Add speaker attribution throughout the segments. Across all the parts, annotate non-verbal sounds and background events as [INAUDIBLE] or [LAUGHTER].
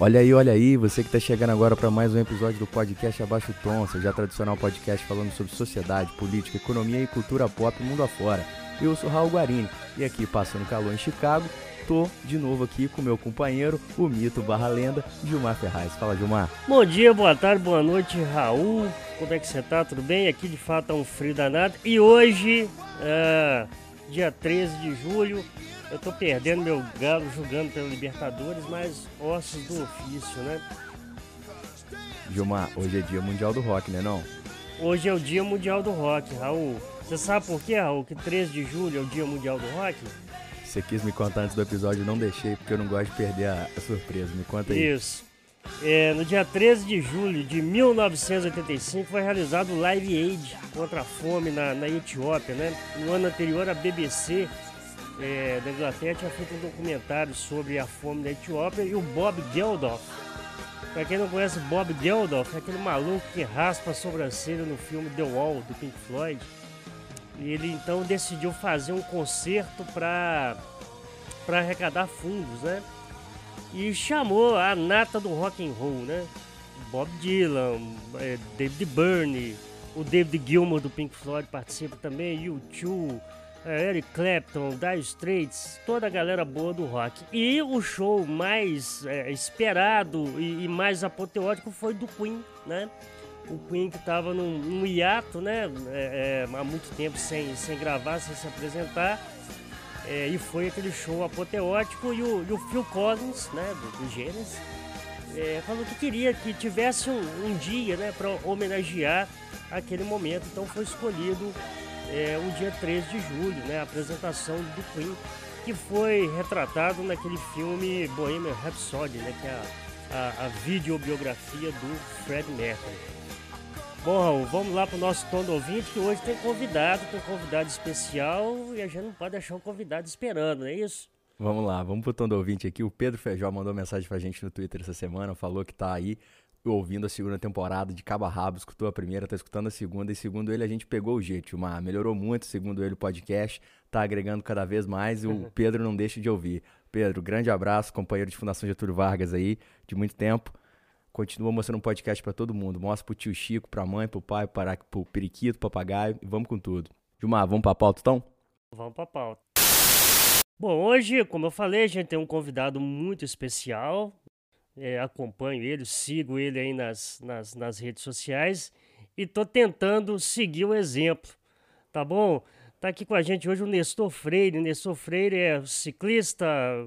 Speaker 1: Olha aí, olha aí, você que está chegando agora para mais um episódio do podcast Abaixo Tom, seu já tradicional podcast falando sobre sociedade, política, economia e cultura pop mundo afora. Eu sou Raul Guarini e aqui passando calor em Chicago, tô de novo aqui com meu companheiro, o mito barra lenda, Gilmar Ferraz. Fala, Gilmar.
Speaker 2: Bom dia, boa tarde, boa noite, Raul. Como é que você tá? Tudo bem? Aqui de fato é um frio danado. E hoje, é, dia 13 de julho, eu tô perdendo meu galo jogando pela Libertadores, mas ossos do ofício, né?
Speaker 1: Gilmar, hoje é dia mundial do rock, né não?
Speaker 2: Hoje é o dia mundial do rock, Raul. Você sabe por quê, Raul, que 13 de julho é o dia mundial do rock?
Speaker 1: Você quis me contar antes do episódio, não deixei, porque eu não gosto de perder a, a surpresa. Me conta aí.
Speaker 2: Isso. É, no dia 13 de julho de 1985 foi realizado o Live Aid contra a fome na, na Etiópia, né? No ano anterior, a BBC é, da Inglaterra tinha feito um documentário sobre a fome da Etiópia e o Bob Geldof. Pra quem não conhece Bob Geldof, é aquele maluco que raspa a sobrancelha no filme The Wall, do Pink Floyd. E ele então decidiu fazer um concerto para para arrecadar fundos, né? E chamou a nata do rock and roll, né? Bob Dylan, é, David Byrne, o David Gilmour do Pink Floyd participa também, U2, é, Eric Clapton, Dire Straits, toda a galera boa do rock. E o show mais é, esperado e, e, mais apoteótico foi do Queen, né? O Queen que estava num, num, hiato, né? É, é, há muito tempo sem, sem gravar, sem se apresentar. É, e foi aquele show apoteótico e o, e o Phil Collins, né? Do, do Genesis, é, falou que queria que tivesse um, um dia, né? Para homenagear aquele momento. Então foi escolhido é, o dia 13 de julho, né, a apresentação do Queen, que foi retratado naquele filme Bohemian Rhapsody, né, que é a, a, a videobiografia do Fred Mercury. Bom, vamos lá para o nosso tom do ouvinte, que hoje tem convidado, tem convidado especial e a gente não pode deixar o convidado esperando, não é isso?
Speaker 1: Vamos lá, vamos pro tom do ouvinte aqui. O Pedro Feijó mandou mensagem pra gente no Twitter essa semana, falou que tá aí ouvindo a segunda temporada de cabo a rabo, escutou a primeira, tá escutando a segunda, e segundo ele a gente pegou o jeito, uma melhorou muito, segundo ele o podcast, tá agregando cada vez mais, e o. [LAUGHS] Pedro não deixa de ouvir. Pedro, grande abraço, companheiro de Fundação Getúlio Vargas aí, de muito tempo. Continua mostrando um podcast para todo mundo. Mostra pro tio Chico, pra mãe, pro pai, para, pro periquito, papagaio, e vamos com tudo. Gilmar, vamos pra pauta então?
Speaker 2: Vamos pra pauta. Bom, hoje, como eu falei, a gente tem um convidado muito especial, é, acompanho ele, sigo ele aí nas, nas, nas redes sociais e tô tentando seguir o exemplo, tá bom? Tá aqui com a gente hoje o Nestor Freire. Nestor Freire é ciclista,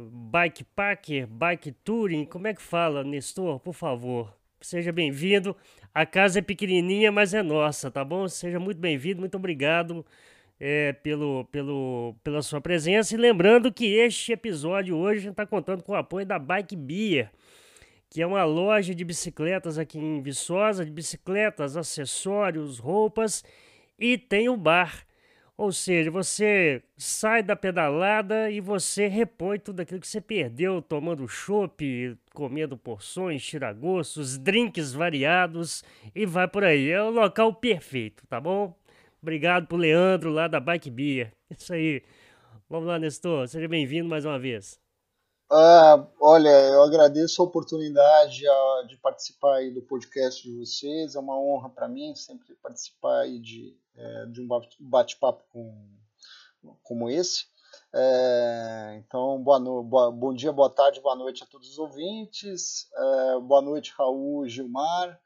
Speaker 2: bike packer, bike touring. Como é que fala, Nestor? Por favor, seja bem-vindo. A casa é pequenininha, mas é nossa, tá bom? Seja muito bem-vindo, muito obrigado é, pelo, pelo, pela sua presença. E lembrando que este episódio hoje está contando com o apoio da Bike Beer que é uma loja de bicicletas aqui em Viçosa, de bicicletas, acessórios, roupas e tem o bar. Ou seja, você sai da pedalada e você repõe tudo aquilo que você perdeu tomando chopp, comendo porções, tiragostos, drinks variados e vai por aí. É o local perfeito, tá bom? Obrigado pro Leandro lá da Bike Beer. Isso aí. Vamos lá, Nestor. Seja bem-vindo mais uma vez.
Speaker 3: Ah, olha, eu agradeço a oportunidade a, de participar aí do podcast de vocês. É uma honra para mim sempre participar aí de, é, de um bate-papo com, como esse. É, então, boa no, boa, bom dia, boa tarde, boa noite a todos os ouvintes. É, boa noite, Raul, Gilmar.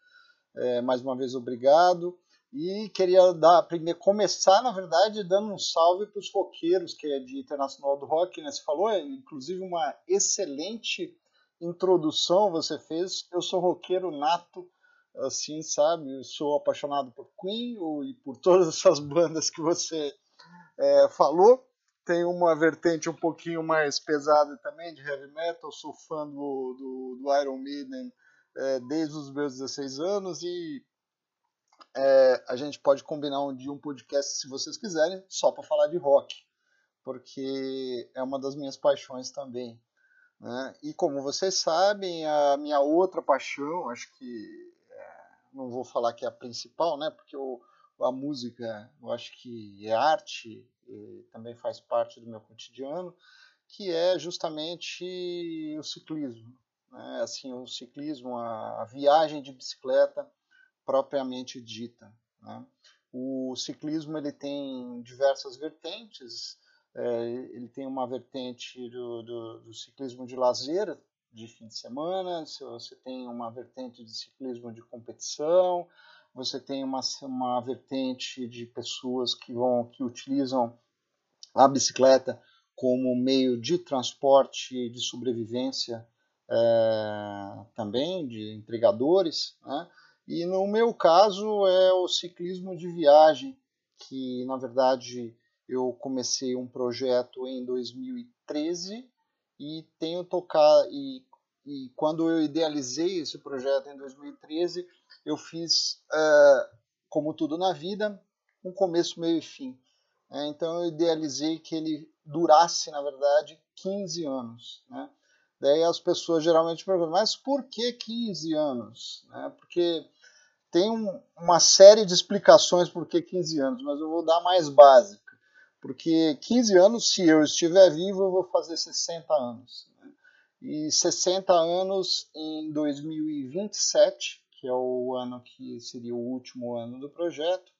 Speaker 3: É, mais uma vez, obrigado. E queria dar, primeiro, começar, na verdade, dando um salve para os roqueiros, que é de Internacional do Rock, né? Você falou, é, inclusive, uma excelente introdução você fez. Eu sou roqueiro nato, assim, sabe? Eu sou apaixonado por Queen e por todas essas bandas que você é, falou. Tem uma vertente um pouquinho mais pesada também, de heavy metal. Sou fã do, do, do Iron Maiden é, desde os meus 16 anos e é, a gente pode combinar um dia um podcast, se vocês quiserem, só para falar de rock, porque é uma das minhas paixões também. Né? E como vocês sabem, a minha outra paixão, acho que é, não vou falar que é a principal, né? Porque o, a música, eu acho que é arte também faz parte do meu cotidiano, que é justamente o ciclismo. né, assim, o ciclismo, a, a, viagem de bicicleta propriamente dita. Né? O ciclismo ele tem diversas vertentes, é, ele tem uma vertente do, do, do, ciclismo de lazer, de fim de semana, você tem uma vertente de ciclismo de competição, você tem uma, uma vertente de pessoas que vão que utilizam a bicicleta como meio de transporte de sobrevivência é, também, de entregadores. Né? E no meu caso é o ciclismo de viagem, que na verdade eu comecei um projeto em 2013 e tenho tocado e, e quando eu idealizei esse projeto em 2013 eu fiz é, como tudo na vida um começo meio e fim é, então eu idealizei que ele durasse, na verdade, 15 anos. Né? Daí as pessoas geralmente perguntam, mas por que 15 anos? Né? Porque tem um, uma série de explicações por que 15 anos, mas eu vou dar mais básica. Porque 15 anos, se eu estiver vivo, eu vou fazer 60 anos. Né? E 60 anos em 2027, que é o ano que seria o último ano do projeto,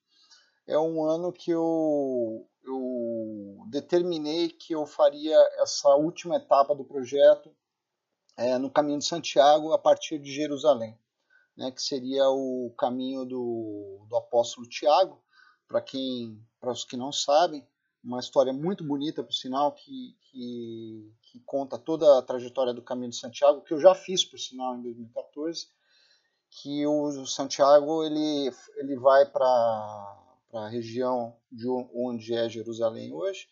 Speaker 3: é um ano que eu, eu determinei que eu faria essa última etapa do projeto é, no caminho de Santiago a partir de Jerusalém, né, que seria o caminho do, do apóstolo Tiago, para quem, para os que não sabem, uma história muito bonita, por sinal, que, que, que, conta toda a trajetória do Caminho de Santiago, que eu já fiz, por sinal, em 2014, que o Santiago ele, ele vai para a região de onde é Jerusalém hoje.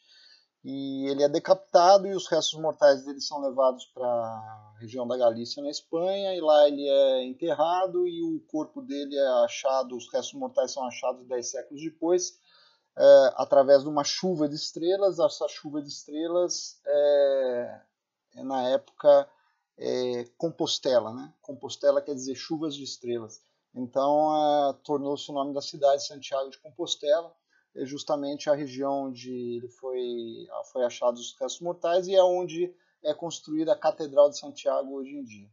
Speaker 3: E ele é decapitado e os restos mortais dele são levados para a região da Galícia, na Espanha, e lá ele é enterrado e o corpo dele é achado, os restos mortais são achados dez séculos depois, é, através de uma chuva de estrelas. Essa chuva de estrelas é, é na época é, Compostela, né? Compostela quer dizer chuvas de estrelas. Então, tornou-se o nome da cidade Santiago de Compostela, é justamente a região onde ele foi, foi achado os restos mortais e é onde é construída a Catedral de Santiago hoje em dia.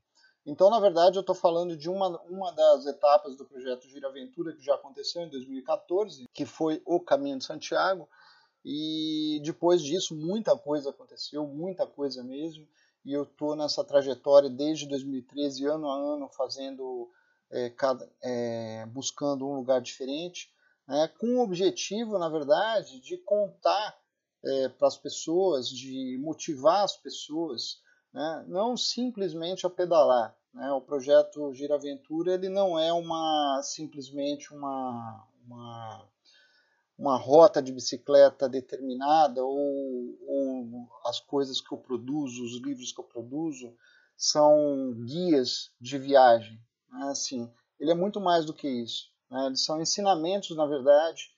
Speaker 3: Então, na verdade, eu estou falando de uma, uma das etapas do projeto Gira Aventura que já aconteceu em 2014, que foi o Caminho de Santiago. E depois disso, muita coisa aconteceu, muita coisa mesmo. E eu estou nessa trajetória desde 2013, ano a ano, fazendo é, cada, é, buscando um lugar diferente, né, com o objetivo, na verdade, de contar é, para as pessoas, de motivar as pessoas, né, não simplesmente a pedalar. Né, o projeto Gira Aventura ele não é uma simplesmente uma, uma, uma rota de bicicleta determinada ou, ou as coisas que eu produzo, os livros que eu produzo são guias de viagem. Né? Assim, ele é muito mais do que isso. Né? Eles são ensinamentos, na verdade,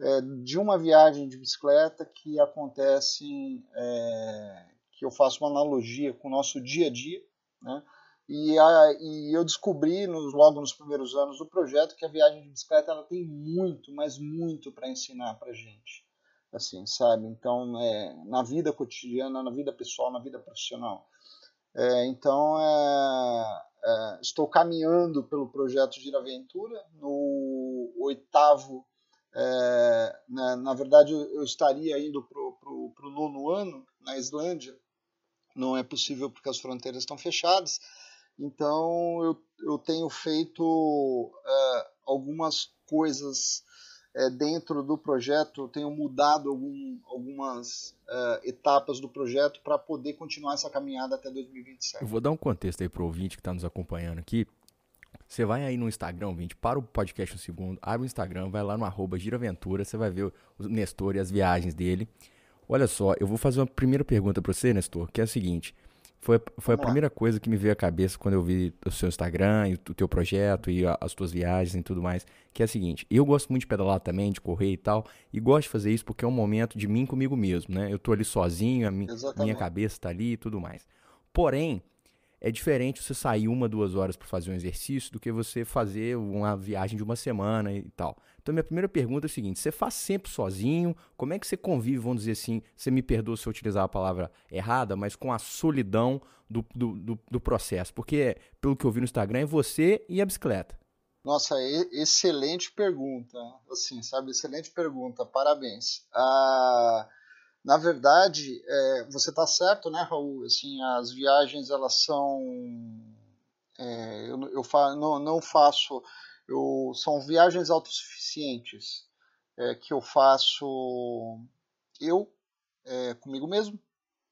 Speaker 3: é, de uma viagem de bicicleta que acontece, é, que eu faço uma analogia com o nosso dia a dia, né? E, a, e, eu descobri nos, logo nos primeiros anos do projeto que a viagem de bicicleta ela tem muito, mas muito para ensinar para gente, assim, sabe? Então, é, na vida cotidiana, na vida pessoal, na vida profissional. É, então, é, é, estou caminhando pelo projeto Gira Aventura, no oitavo, é, na, né, na, verdade eu estaria indo para o nono ano na Islândia, não é possível porque as fronteiras estão fechadas, então eu, eu tenho feito é, algumas coisas é, dentro do projeto, tenho mudado algum, algumas uh, etapas do projeto para poder continuar essa caminhada até 2027.
Speaker 1: Eu vou dar um contexto aí para o ouvinte que está nos acompanhando aqui. Você vai aí no Instagram, ouvinte, para o podcast um segundo, abre o Instagram, vai lá no arroba Giraventura, você vai ver o Nestor e as viagens dele. Olha só, eu vou fazer uma primeira pergunta para você, Nestor, que é a seguinte. Foi, foi a primeira coisa que me veio à cabeça quando eu vi o seu Instagram e o teu projeto e as tuas viagens e tudo mais, que é a seguinte, eu gosto muito de pedalar também, de correr e tal, e gosto de fazer isso porque é um momento de mim comigo mesmo, né? Eu tô ali sozinho, a mi, minha cabeça tá ali e tudo mais. Porém, é diferente você sair uma, duas horas para fazer um exercício do que você fazer uma viagem de uma semana e tal. Então, minha primeira pergunta é a seguinte: você faz sempre sozinho? Como é que você convive, vamos dizer assim, você me perdoa se eu utilizar a palavra errada, mas com a solidão do, do, do, do processo? Porque, pelo que eu vi no Instagram, é você e a bicicleta.
Speaker 3: Nossa, excelente pergunta. Assim, sabe, excelente pergunta. Parabéns. Ah, na verdade, é, você está certo, né, Raul? Assim, as viagens elas são, é, eu, eu fa, não, não, faço, eu, são viagens autossuficientes é, que eu faço eu é, comigo mesmo,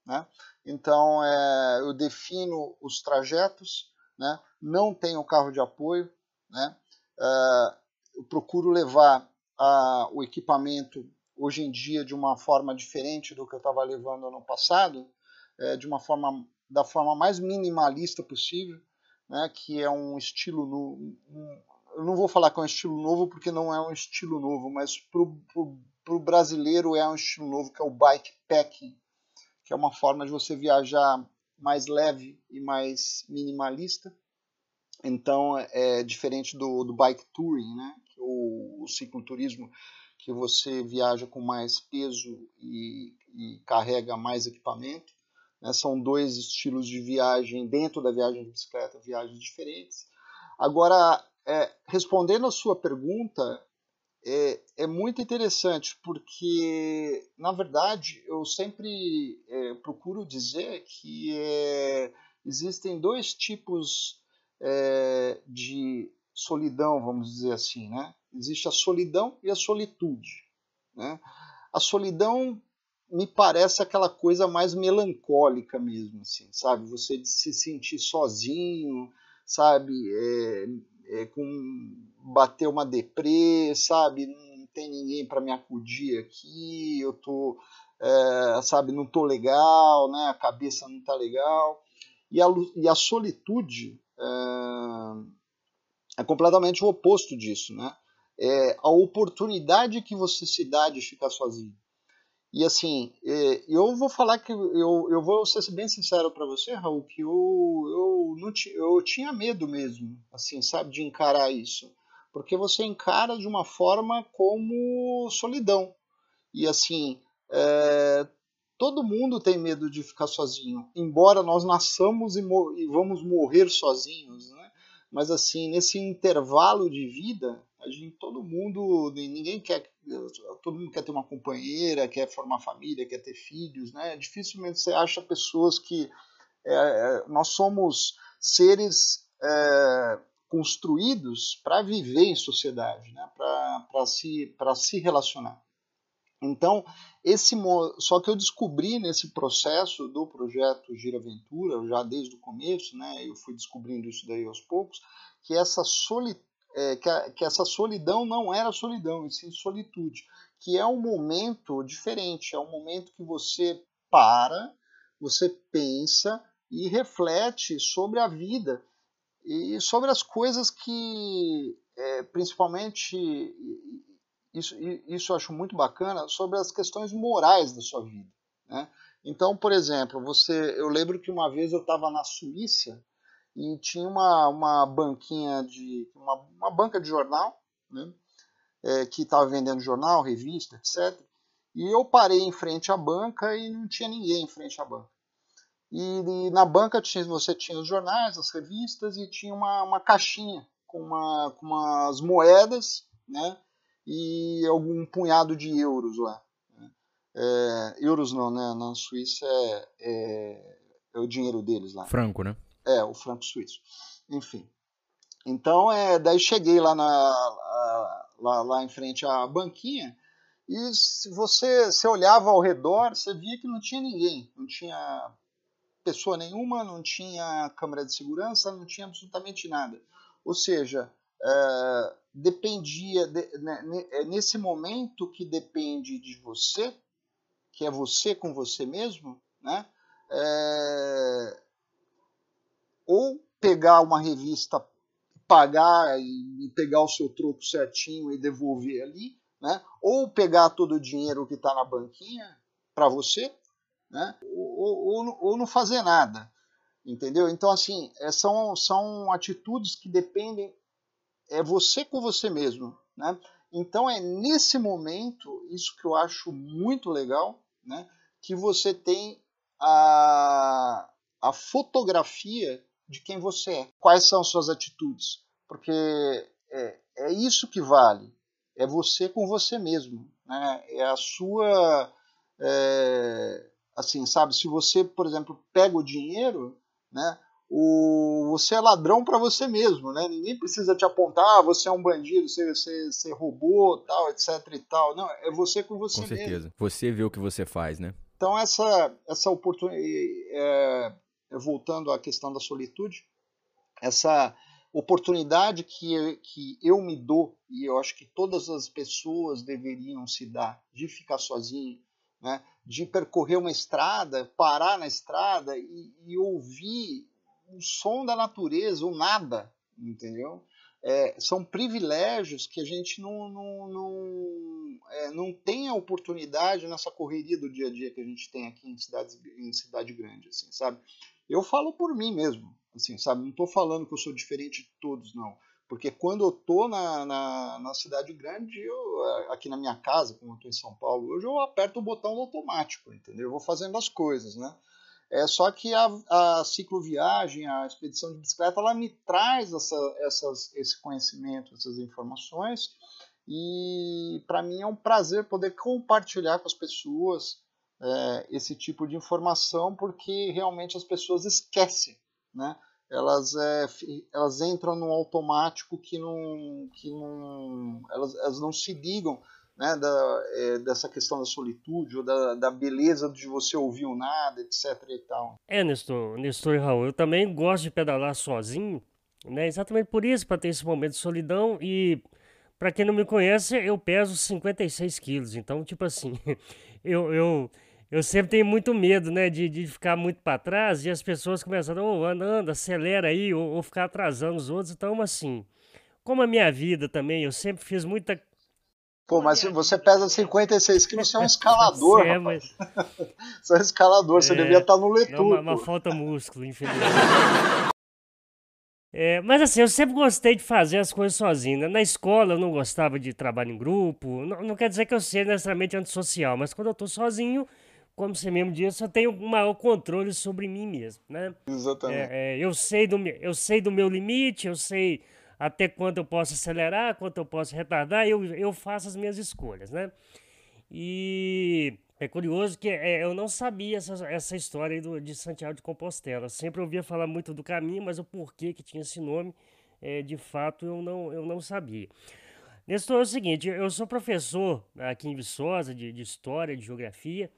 Speaker 3: né? Então é, eu defino os trajetos, né? Não tenho carro de apoio, né? É, eu procuro levar a, o equipamento hoje em dia de uma forma diferente do que eu estava levando no passado, é, de uma forma da forma mais minimalista possível, né, que é um estilo no, um, eu não vou falar que é um estilo novo porque não é um estilo novo, mas para o brasileiro é um estilo novo que é o bikepacking, que é uma forma de você viajar mais leve e mais minimalista. Então é diferente do, do bike touring, né, é o cicloturismo que você viaja com mais peso e, e carrega mais equipamento. Né? São dois estilos de viagem dentro da viagem de bicicleta, viagens diferentes. Agora, é, respondendo a sua pergunta, é, é, muito interessante porque, na verdade, eu sempre é, procuro dizer que é, existem dois tipos é, de solidão, vamos dizer assim, né? Existe a solidão e a solitude. Né? A solidão me parece aquela coisa mais melancólica mesmo, assim, sabe? Você se sentir sozinho, sabe? É, é, com bater uma deprê, sabe? Não tem ninguém para me acudir aqui, eu tô, é, sabe? Não tô legal, né? A cabeça não tá legal. E a, e a solitude é, é completamente o oposto disso, né? É, a oportunidade que você se dá de ficar sozinho. E assim, é, eu vou falar que eu, eu vou ser bem sincero para você, Raul, que eu, eu, não eu tinha medo mesmo, assim, sabe, de encarar isso. Porque você encara de uma forma como solidão. E assim, é, todo mundo tem medo de ficar sozinho, embora nós nasçamos e, e vamos morrer sozinhos, né? Mas assim, nesse intervalo de vida, a gente, todo mundo, ninguém quer, todo mundo quer ter uma companheira, quer formar família, quer ter filhos, né? Dificilmente você acha pessoas que é, é nós somos seres é, construídos para viver em sociedade, né? Para se para se relacionar. Então, esse só que eu descobri nesse processo do projeto Gira Aventura, já desde o começo, né? Eu fui descobrindo isso daí aos poucos, que essa solidão é, que, a, que, essa solidão não era solidão, e sim solitude, que é um momento diferente, é um momento que você para, você pensa e reflete sobre a vida e sobre as coisas que, é, principalmente, isso, isso eu acho muito bacana, sobre as questões morais da sua vida. Né? Então, por exemplo, você, eu lembro que uma vez eu estava na Suíça e tinha uma, uma banquinha de uma, uma banca de jornal, né, é, que estava vendendo jornal, revista, etc. E eu parei em frente à banca e não tinha ninguém em frente à banca. E, e na banca tinha, você tinha os jornais, as revistas e tinha uma, uma caixinha com, uma, com umas moedas, né, e algum punhado de euros lá. Né. É, euros não, né? Na Suíça é, é, é o dinheiro deles lá.
Speaker 1: Franco, né?
Speaker 3: É, o franco suíço. Enfim. Então, é, daí cheguei lá, na, lá, lá em frente à banquinha e se você se olhava ao redor, você via que não tinha ninguém, não tinha pessoa nenhuma, não tinha câmera de segurança, não tinha absolutamente nada. Ou seja, é, dependia de, né, é nesse momento que depende de você, que é você com você mesmo, né? É, ou pegar uma revista, pagar e pegar o seu troco certinho e devolver ali, né? ou pegar todo o dinheiro que está na banquinha para você, né? ou, ou, ou, não fazer nada. Entendeu? Então, assim, é, são, são atitudes que dependem, é você com você mesmo, né? Então, é nesse momento, isso que eu acho muito legal, né? Que você tem a, a fotografia de quem você é. Quais são suas atitudes? Porque é, é isso que vale. É você com você mesmo. Né? É a sua. É, assim, sabe? Se você, por exemplo, pega o dinheiro, né? O, você é ladrão para você mesmo, né? Ninguém precisa te apontar, ah, você é um bandido, você, você, você roubou, tal, etc e tal. Não, é você com você
Speaker 1: mesmo. Com certeza.
Speaker 3: Mesmo.
Speaker 1: Você vê o que você faz, né?
Speaker 3: Então essa essa oportunidade, é, voltando à questão da solitude, essa oportunidade que, que eu me dou e eu acho que todas as pessoas deveriam se dar de ficar sozinho, né? de percorrer uma estrada, parar na estrada e, e ouvir o som da natureza, o nada, entendeu? É, são privilégios que a gente não, não, não, é, não tem a oportunidade nessa correria do dia a dia que a gente tem aqui em, cidades, em cidade grande, assim, sabe? Eu falo por mim mesmo, assim, sabe? Não estou falando que eu sou diferente de todos, não. Porque quando eu tô na, na, na, cidade grande, eu, aqui na minha casa, como eu tô em São Paulo, hoje eu aperto o botão automático, entendeu? Eu vou fazendo as coisas, né? É só que a, a cicloviagem, a expedição de bicicleta, ela me traz essa, essas, esse conhecimento, essas informações, e para mim é um prazer poder compartilhar com as pessoas é, esse tipo de informação, porque realmente as pessoas esquecem, né? elas, é, elas entram num automático que não, que não elas, elas não se ligam né, da, é, dessa questão da solitude ou da, da beleza de você ouvir o nada, etc. E tal.
Speaker 2: É, Nestor, Nestor e Raul, eu também gosto de pedalar sozinho, né, exatamente por isso, para ter esse momento de solidão e para quem não me conhece, eu peso 56 quilos, então, tipo assim, [LAUGHS] eu, eu, eu sempre tenho muito medo, né, de, de ficar muito para trás e as pessoas começam a, oh, anda, anda, acelera aí, ou, ou, ficar atrasando os outros. Então, assim, como a minha vida também, eu sempre fiz muita.
Speaker 3: Pô, mas se você pesa 56 quilos, você é um escalador. é, mas... [LAUGHS] você é um escalador, é, você devia estar no letudo. É
Speaker 2: uma, uma falta músculo, infelizmente. [LAUGHS] É, mas assim, eu sempre gostei de fazer as coisas sozinho. Né? Na escola eu não gostava de trabalho em grupo. Não, não quer dizer que eu seja necessariamente antissocial, mas quando eu tô sozinho, como você mesmo disse, eu tenho um maior controle sobre mim mesmo, né?
Speaker 3: Exatamente.
Speaker 2: É, é, eu, sei do, eu sei do meu limite, eu sei até quanto eu posso acelerar, quanto eu posso retardar, eu, eu faço as minhas escolhas, né? E é curioso que é, eu não sabia essa, essa história do, de Santiago de Compostela. Sempre ouvia falar muito do caminho, mas o porquê que tinha esse nome, é, de fato, eu não, eu não sabia. Nestor, é o seguinte, eu sou professor aqui em Viçosa de, de História, de Geografia,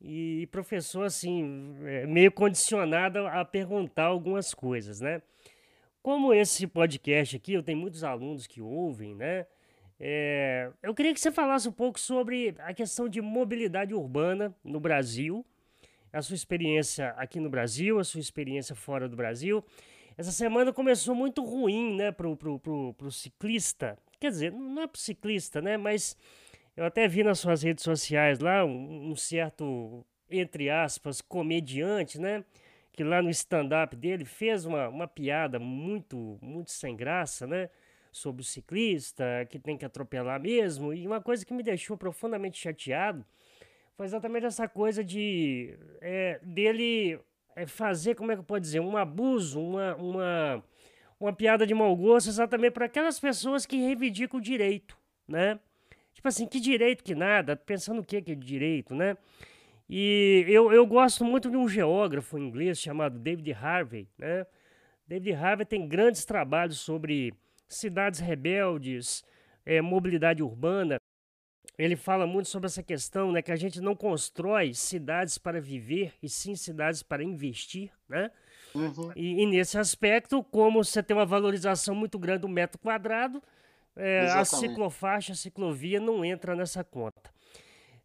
Speaker 2: e professor, assim, é, meio condicionado a perguntar algumas coisas, né? Como esse podcast aqui, eu tenho muitos alunos que ouvem, né? É, eu queria que você falasse um pouco sobre a questão de mobilidade urbana no Brasil, a sua experiência aqui no Brasil, a sua experiência fora do Brasil. Essa semana começou muito ruim, né, pro, pro, pro, pro ciclista. Quer dizer, não é pro ciclista, né, mas eu até vi nas suas redes sociais lá um, um certo, entre aspas, comediante, né? Que lá no stand-up dele fez uma, uma piada muito, muito sem graça, né? Sobre o ciclista, que tem que atropelar mesmo. E uma coisa que me deixou profundamente chateado foi exatamente essa coisa de é, dele é, fazer, como é que eu posso dizer, um abuso, uma, uma, uma piada de mau gosto exatamente para aquelas pessoas que reivindicam o direito, né? Tipo assim, que direito que nada, pensando o que que é direito, né? E eu, eu gosto muito de um geógrafo inglês chamado David Harvey, né? David Harvey tem grandes trabalhos sobre cidades rebeldes, é, mobilidade urbana. Ele fala muito sobre essa questão, né, que a gente não constrói cidades para viver, e sim cidades para investir, né? Uhum. E, e, nesse aspecto, como você tem uma valorização muito grande do metro quadrado, é, a ciclofaixa, a ciclovia não entra nessa conta.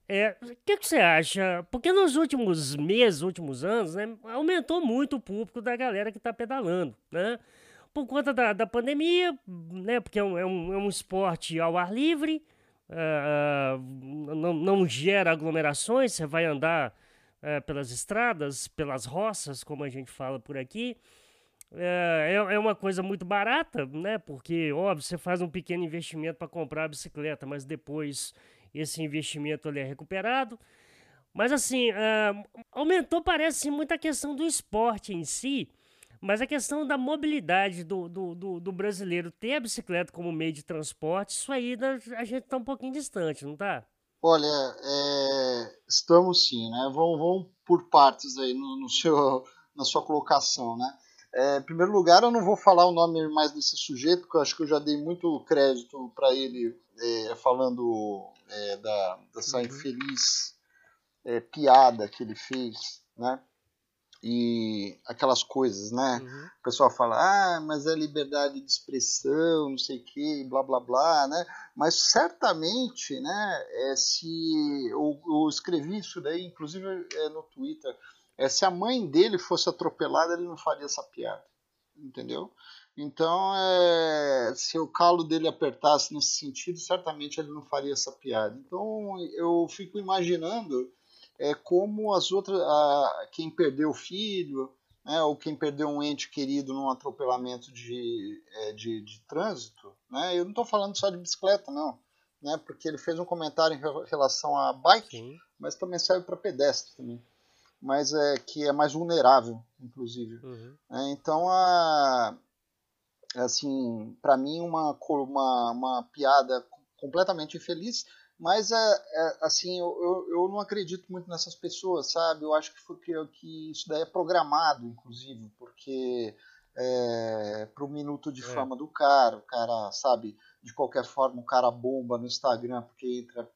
Speaker 2: É, o que, que, você acha? Porque nos últimos meses, últimos anos, né, aumentou muito o público da galera que está pedalando, né? Por conta da, da pandemia, né? Porque é um, é um, é um esporte ao ar livre, uh, não, não gera aglomerações, você vai andar é, pelas estradas, pelas roças, como a gente fala por aqui. É, é, é uma coisa muito barata, né? Porque, óbvio, você faz um pequeno investimento para comprar a bicicleta, mas depois esse investimento é recuperado. Mas assim, uh, aumentou, parece, muito a questão do esporte em si, mas a questão da mobilidade do, do, do, do brasileiro ter a bicicleta como meio de transporte, isso aí a gente está um pouquinho distante, não está?
Speaker 3: Olha, é, estamos sim, né? Vamos, vamos por partes aí no, no seu, na sua colocação, né? É, em primeiro lugar, eu não vou falar o nome mais desse sujeito, porque eu acho que eu já dei muito crédito para ele é, falando é, da, dessa uhum. infeliz é, piada que ele fez, né? E aquelas coisas, né? Uhum. O pessoal fala, ah, mas é liberdade de expressão, não sei o que, blá blá blá, né? Mas certamente, né? É, se eu, eu escrevi isso daí, inclusive é, no Twitter, é, se a mãe dele fosse atropelada, ele não faria essa piada, entendeu? Então, é, se o calo dele apertasse nesse sentido, certamente ele não faria essa piada. Então, eu fico imaginando é, como as outras, a, quem perdeu o filho, né, ou quem perdeu um ente querido num atropelamento de, é, de, de trânsito, né, eu não estou falando só de bicicleta, não, né, porque ele fez um comentário em relação a bike, Sim. mas também serve para pedestre também, mas é que é mais vulnerável, inclusive. Uhum. É, então, a, assim, para mim uma, uma, uma piada completamente infeliz, mas, é, é, assim, eu, eu, não acredito muito nessas pessoas, sabe? Eu acho que, foi que, que isso daí é programado, inclusive, porque é, para o minuto de é. fama do cara, o cara, sabe? De qualquer forma, o cara bomba no Instagram porque entra,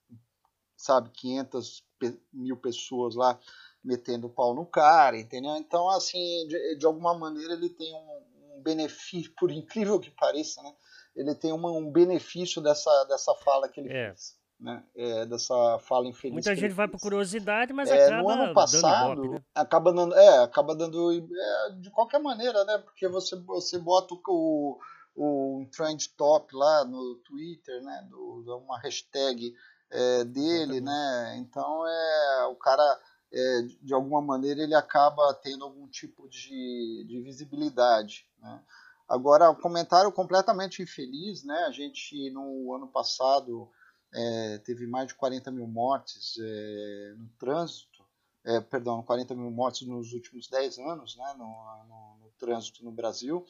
Speaker 3: sabe, 500 mil pessoas lá metendo o pau no cara, entendeu? Então, assim, de, de alguma maneira ele tem um, um, benefício, por incrível que pareça, né? Ele tem uma, um benefício dessa, dessa fala que ele é. fez né, é, dessa fala infeliz.
Speaker 2: Muita gente vai por curiosidade, mas é, acaba
Speaker 3: no ano passado
Speaker 2: dando né?
Speaker 3: acaba dando, é, acaba dando é, de qualquer maneira, né? Porque você você bota o, o trend top lá no Twitter, né? Do, uma hashtag é, dele, né? Então é o cara é, de alguma maneira ele acaba tendo algum tipo de, de visibilidade, né? Agora, o comentário completamente infeliz, né? A gente no ano passado é, teve mais de 40 mil mortes é, no trânsito, é, perdão, 40 mil mortes nos últimos 10 anos né, no, no, no, trânsito no Brasil.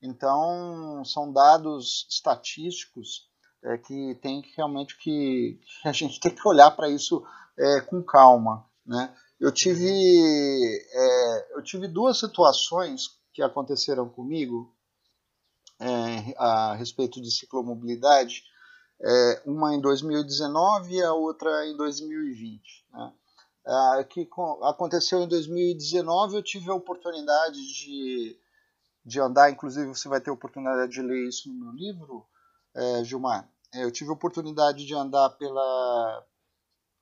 Speaker 3: Então, são dados estatísticos é, que tem realmente que, que, a gente tem que olhar para isso é, com calma. Né? Eu, tive, é, eu tive duas situações que aconteceram comigo a respeito de ciclomobilidade é, uma em 2019 e a outra em 2020. Né? É, que aconteceu em 2019, eu tive a oportunidade de, de andar, inclusive você vai ter a oportunidade de ler isso no meu livro, é, Gilmar. É, eu tive a oportunidade de andar pela,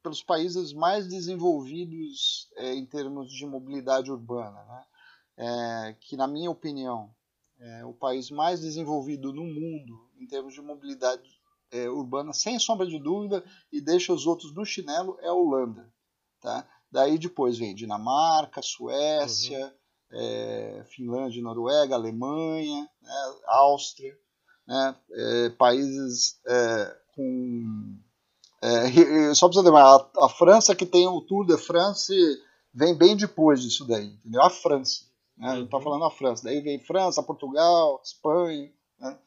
Speaker 3: pelos países mais desenvolvidos é, em termos de mobilidade urbana, né? É, que, na minha opinião, é o país mais desenvolvido no mundo em termos de mobilidade é, urbana, sem sombra de dúvida, e deixa os outros no chinelo, é a Holanda. Tá? Daí depois vem Dinamarca, Suécia, uhum. é, Finlândia, Noruega, Alemanha, né, Áustria, né, é, países é, com. É, só para você lembrar, a, a, França que tem o Tour de France vem bem depois disso daí, entendeu? A França. Né? Uhum. Está falando a França. Daí vem França, Portugal, Espanha. Né?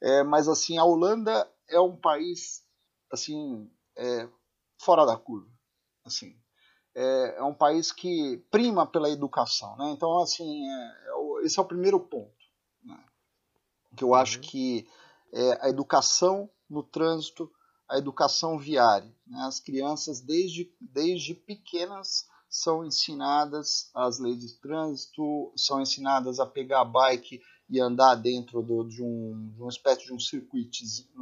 Speaker 3: É, mas assim, a Holanda é um país assim é, fora da curva, assim é, é, um país que prima pela educação, né? Então assim é, é esse é o primeiro ponto, né? que eu acho uhum. que é a educação no trânsito, a educação viária, né? as crianças desde desde pequenas são ensinadas as leis de trânsito, são ensinadas a pegar a bike e andar dentro do, de, um, de uma espécie de um,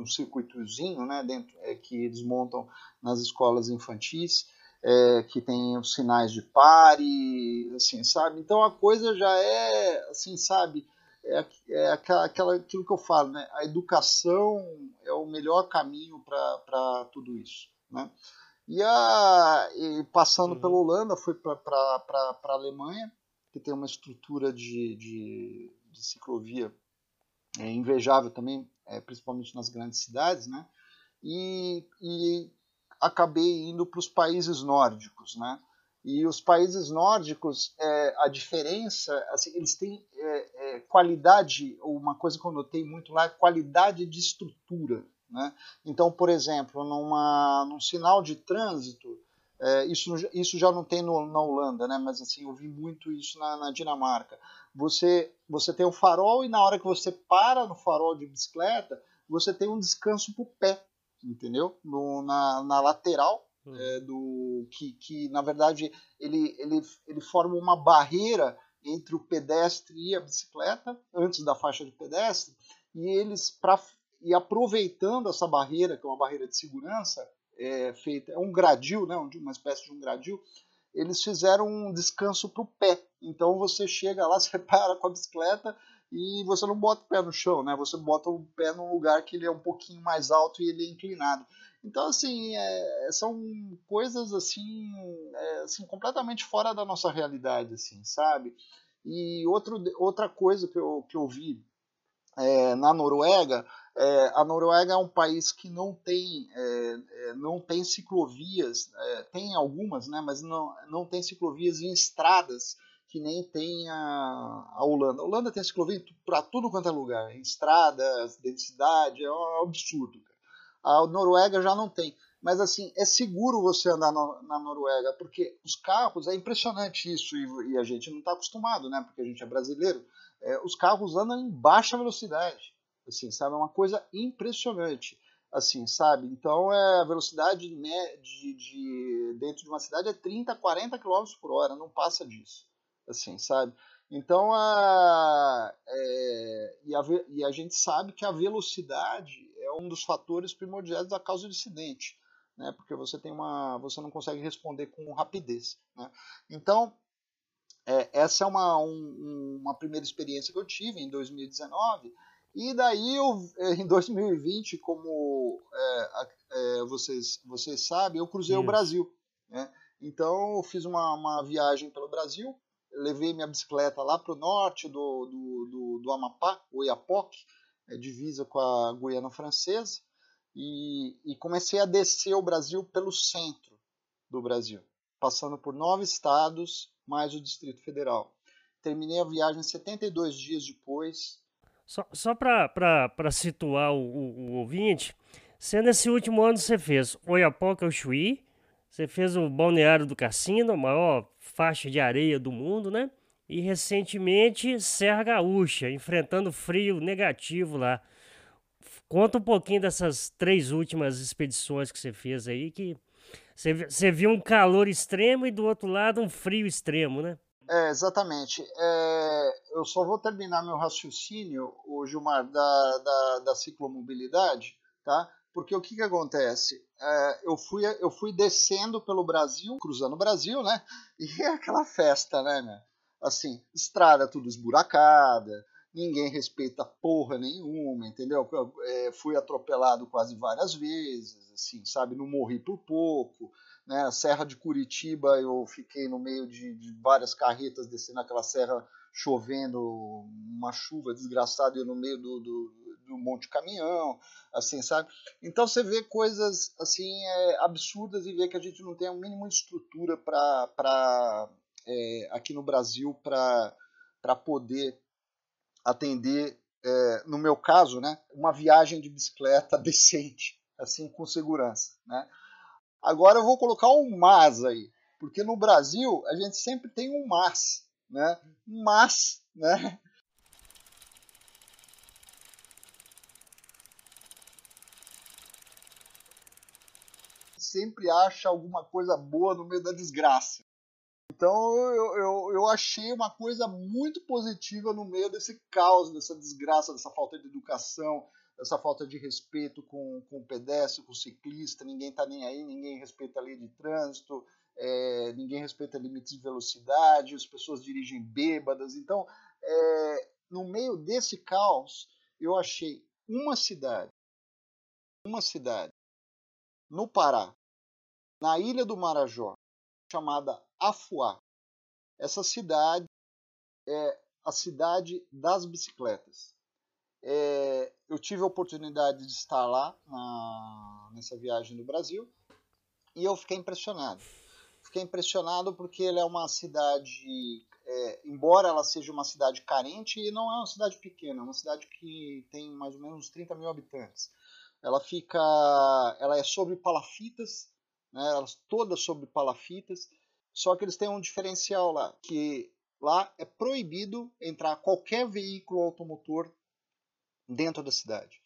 Speaker 3: um circuitozinho né, dentro, é, que eles montam nas escolas infantis, é, que tem os sinais de pare, assim, sabe? Então a coisa já é, assim, sabe? É, é aquela, aquela, aquilo que eu falo, né? A educação é o melhor caminho para tudo isso, né? E, a, e passando uhum. pela Holanda, fui para a Alemanha, que tem uma estrutura de, de, de ciclovia é, invejável também, é, principalmente nas grandes cidades, né? E, e acabei indo para os países nórdicos, né? E os países nórdicos, é, a diferença, assim, eles têm é, é, qualidade, uma coisa que eu notei muito lá, é qualidade de estrutura. Né? Então, por exemplo, numa, num sinal de trânsito, é, isso, isso já não tem no, na Holanda, né? mas assim, eu vi muito isso na, na Dinamarca. Você, você tem o farol e na hora que você para no farol de bicicleta, você tem um descanso para o pé, entendeu? No, na, na lateral Hum. é, do que, que na verdade ele, ele, ele forma uma barreira entre o pedestre e a bicicleta antes da faixa de pedestre e eles para e aproveitando essa barreira que é uma barreira de segurança é feita é um gradil né uma espécie de um gradil eles fizeram um descanso para o pé. Então você chega lá [LAUGHS] você para com a bicicleta e você não bota o pé no chão né? Você bota o pé num lugar que ele é um pouquinho mais alto e ele é inclinado. Então, assim, é, são coisas assim, é, assim, completamente fora da nossa realidade, assim, sabe? E outro, outra coisa que eu, que eu vi é, na Noruega, é, a Noruega é um país que não tem, é, é, não tem ciclovias, tem algumas, né, mas não, não tem ciclovias em estradas que nem tem a, a Holanda. A Holanda tem ciclovia para tudo quanto é lugar, em estradas, densidade, é um absurdo. A Noruega já não tem. Mas assim, é seguro você andar no, na Noruega, porque os carros, é impressionante isso, e, e a gente não está acostumado, né? Porque a gente é brasileiro. É, os carros andam em baixa velocidade. Assim, sabe? É uma coisa impressionante. Assim, sabe? Então é a velocidade né, de, de, dentro de uma cidade é 30, 40 km por hora, não passa disso. Assim, sabe? Então, a, é, e, a, e a gente sabe que a velocidade é um dos fatores primordiais da causa de acidente, né? Porque você tem uma, você não consegue responder com rapidez, né? Então, é, essa é uma, um, uma primeira experiência que eu tive em 2019 e daí eu, em 2020, como é, é, vocês, vocês sabem, eu cruzei Isso. o Brasil, né? Então, eu fiz uma, uma viagem pelo Brasil, levei minha bicicleta lá para o norte do, do, do, do Amapá, o Iapoque, é, divisa com a Guiana Francesa, e, e comecei a descer o Brasil pelo centro do Brasil, passando por nove estados, mais o Distrito Federal. Terminei a viagem 72 dias depois.
Speaker 2: Só, só para situar o, o, o, ouvinte, você nesse último ano você fez Oiapoque ao Chuí, você fez o Balneário do Cassino, a maior faixa de areia do mundo, né? E recentemente Serra Gaúcha, enfrentando frio negativo lá. Conta um pouquinho dessas três últimas expedições que você fez aí, que você, viu um calor extremo e do outro lado um frio extremo, né?
Speaker 3: É, exatamente. É, eu só vou terminar meu raciocínio, o Gilmar, da, da, da ciclomobilidade, tá? Porque o que, que acontece? É, eu, fui, eu fui descendo pelo Brasil, cruzando o Brasil, né? E [LAUGHS] é aquela festa, né, meu? Assim, estrada tudo esburacada, ninguém respeita porra nenhuma, entendeu? Eu, é, fui atropelado quase várias vezes, assim, sabe? Não morri por pouco. Né? A Serra de Curitiba, eu fiquei no meio de, de várias carretas descendo aquela serra chovendo, uma chuva desgraçada, eu no meio do, do, do monte caminhão, assim, sabe? Então você vê coisas assim é, absurdas e vê que a gente não tem a mínima estrutura para é, aqui no Brasil para poder atender, é, no meu caso, né, uma viagem de bicicleta [LAUGHS] decente, assim, com segurança. Né? Agora eu vou colocar um mas aí, porque no Brasil a gente sempre tem um mas, né? Mas, né? Sempre acha alguma coisa boa no meio da desgraça. Então eu, eu, eu, achei uma coisa muito positiva no meio desse caos, dessa desgraça, dessa falta de educação, dessa falta de respeito com, com o pedestre, com o ciclista, ninguém está nem aí, ninguém respeita a lei de trânsito, é, ninguém respeita limites de velocidade, as pessoas dirigem bêbadas. Então, é, no meio desse caos, eu achei uma cidade, uma cidade no Pará, na ilha do Marajó, chamada Afuá. Essa cidade é a cidade das bicicletas. É, eu tive a oportunidade de estar lá na, nessa viagem do Brasil e eu fiquei impressionado. Fiquei impressionado porque ele é uma cidade, é, embora ela seja uma cidade carente, e não é uma cidade pequena, é uma cidade que tem mais ou menos uns 30 mil habitantes. Ela fica, ela é sobre palafitas, né, elas todas sobre palafitas, só que eles têm um diferencial lá, que lá é proibido entrar qualquer veículo automotor dentro da cidade.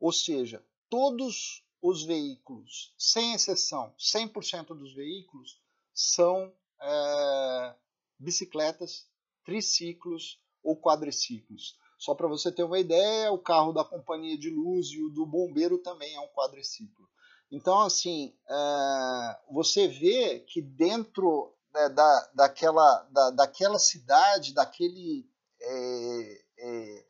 Speaker 3: Ou seja, todos os veículos, sem exceção, 100% dos veículos são é, bicicletas, triciclos ou quadriciclos. Só para você ter uma ideia, o carro da companhia de luz e o do bombeiro também é um quadriciclo. Então, assim, é, você vê que dentro né, da, daquela, da, daquela cidade, daquele, é, é,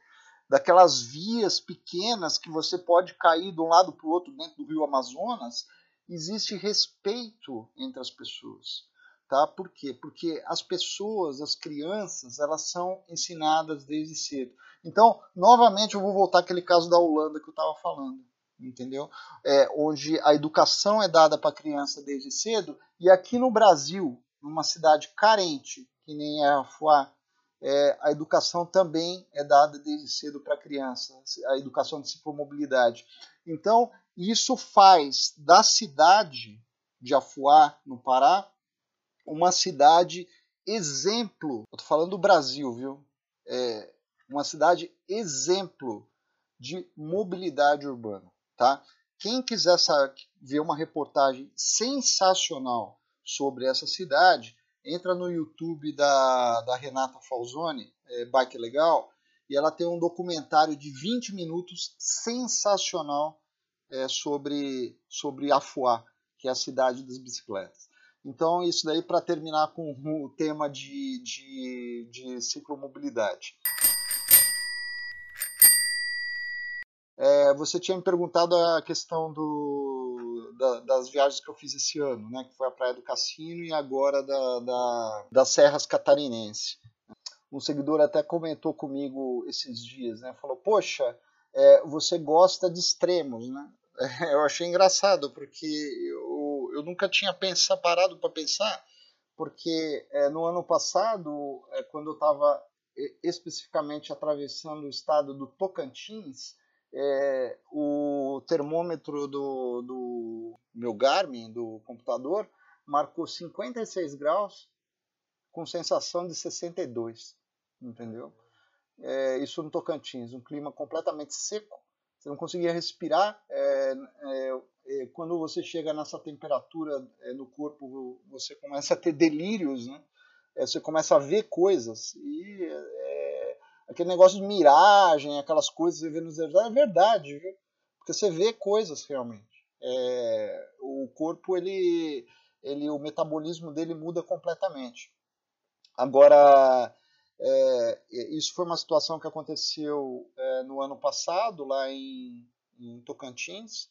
Speaker 3: daquelas vias pequenas que você pode cair de um lado para o outro dentro do rio Amazonas, existe respeito entre as pessoas. Tá? Por quê? Porque as pessoas, as crianças, elas são ensinadas desde cedo. Então, novamente, eu vou voltar àquele caso da Holanda que eu estava falando, entendeu? É, onde a educação é dada para a criança desde cedo, e aqui no Brasil, numa cidade carente, que nem é a Fuá, é, a educação também é dada desde cedo para a criança, a educação de ciclomobilidade. Então, isso faz da cidade de Afuá, no Pará, uma cidade exemplo. Estou falando do Brasil, viu? É uma cidade exemplo de mobilidade urbana, tá? Quem quiser ver uma reportagem sensacional sobre essa cidade, entra no YouTube da, da Renata Falzoni, é, Bike Legal, e ela tem um documentário de 20 minutos sensacional é, sobre, sobre Afuá, que é a cidade das bicicletas. Então, isso daí para terminar com o tema de, de, de ciclomobilidade. É, você tinha me perguntado a questão do, da, das viagens que eu fiz esse ano, né, que foi a Praia do Cassino e agora da, da, das Serras Catarinense. Um seguidor até comentou comigo esses dias, né, falou, poxa, é, você gosta de extremos, né? [LAUGHS] Eu achei engraçado, porque eu, eu nunca tinha pensado, parado para pensar, porque é, no ano passado, é, quando eu estava especificamente atravessando o estado do Tocantins, é, o termômetro do, do meu Garmin, do computador, marcou 56 graus com sensação de 62, entendeu? É, isso no Tocantins, um clima completamente seco, você não conseguia respirar. É, é, é quando você chega nessa temperatura é, no corpo, você começa a ter delírios, né? É, você começa a ver coisas e aquele negócio de miragem, aquelas coisas que você vê nos é verdade, viu? Porque você vê coisas realmente. É, o corpo, ele, ele, o metabolismo dele muda completamente. Agora, é, isso foi uma situação que aconteceu é, no ano passado, lá em, em Tocantins,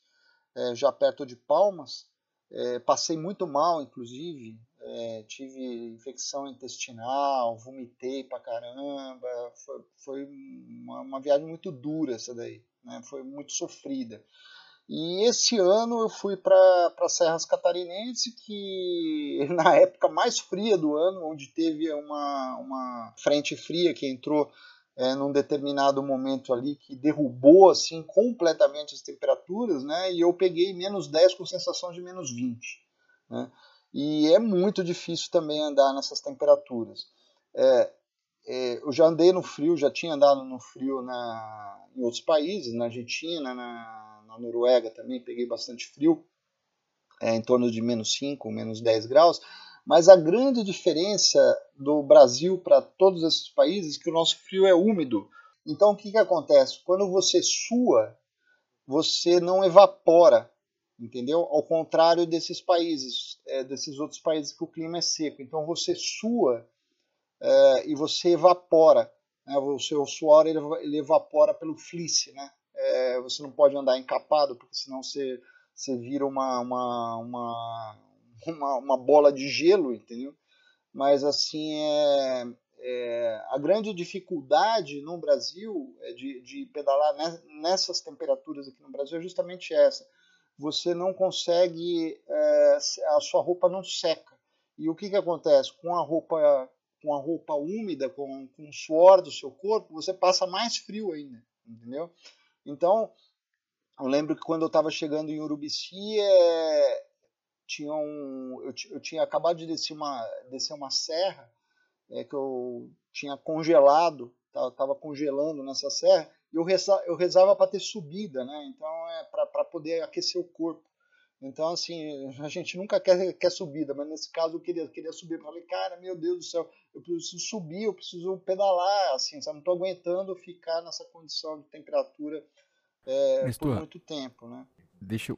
Speaker 3: é, já perto de Palmas. É, passei muito mal, inclusive, é, tive infecção intestinal, vomitei pra caramba, foi, foi uma, uma, viagem muito dura essa daí, né? foi muito sofrida. E esse ano eu fui para Serras Catarinense, que [LAUGHS] na época mais fria do ano, onde teve uma, uma frente fria que entrou é, num determinado momento ali, que derrubou assim completamente as temperaturas, né? e eu peguei menos 10 com sensação de menos 20. Né? E é muito difícil também andar nessas temperaturas. É, é, eu já andei no frio, já tinha andado no frio na, em outros países, na Argentina, na, na Noruega também, peguei bastante frio, é, em torno de menos 5, menos 10 graus, mas a grande diferença do Brasil para todos esses países é que o nosso frio é úmido. Então o que, que acontece? Quando você sua, você não evapora entendeu? Ao contrário desses países, é, desses outros países que o clima é seco. Então você sua é, e você evapora. Né? O seu suor ele, ele evapora pelo fleece, né? É, você não pode andar encapado, porque senão você, você vira uma, uma, uma uma, uma bola de gelo, entendeu? Mas assim é, é, a grande dificuldade no Brasil é de, de pedalar nessas temperaturas aqui no Brasil é justamente essa. Você não consegue, é, a sua roupa não seca. E o que, que acontece? Com a roupa com a roupa úmida, com, com o suor do seu corpo, você passa mais frio ainda, entendeu? Então, eu lembro que quando eu estava chegando em Urubici, é, tinha um, eu, eu, tinha acabado de descer uma, descer uma serra é, que eu tinha congelado, estava congelando nessa serra, eu, reza, eu rezava para ter subida, né? Então é para poder aquecer o corpo. Então, assim, a gente nunca quer, quer subida, mas nesse caso eu queria, queria subir. Eu falei, cara, meu Deus do céu, eu preciso subir, eu preciso pedalar, assim, eu não estou aguentando ficar nessa condição de temperatura é, por muito tempo, né?
Speaker 1: Deixa eu,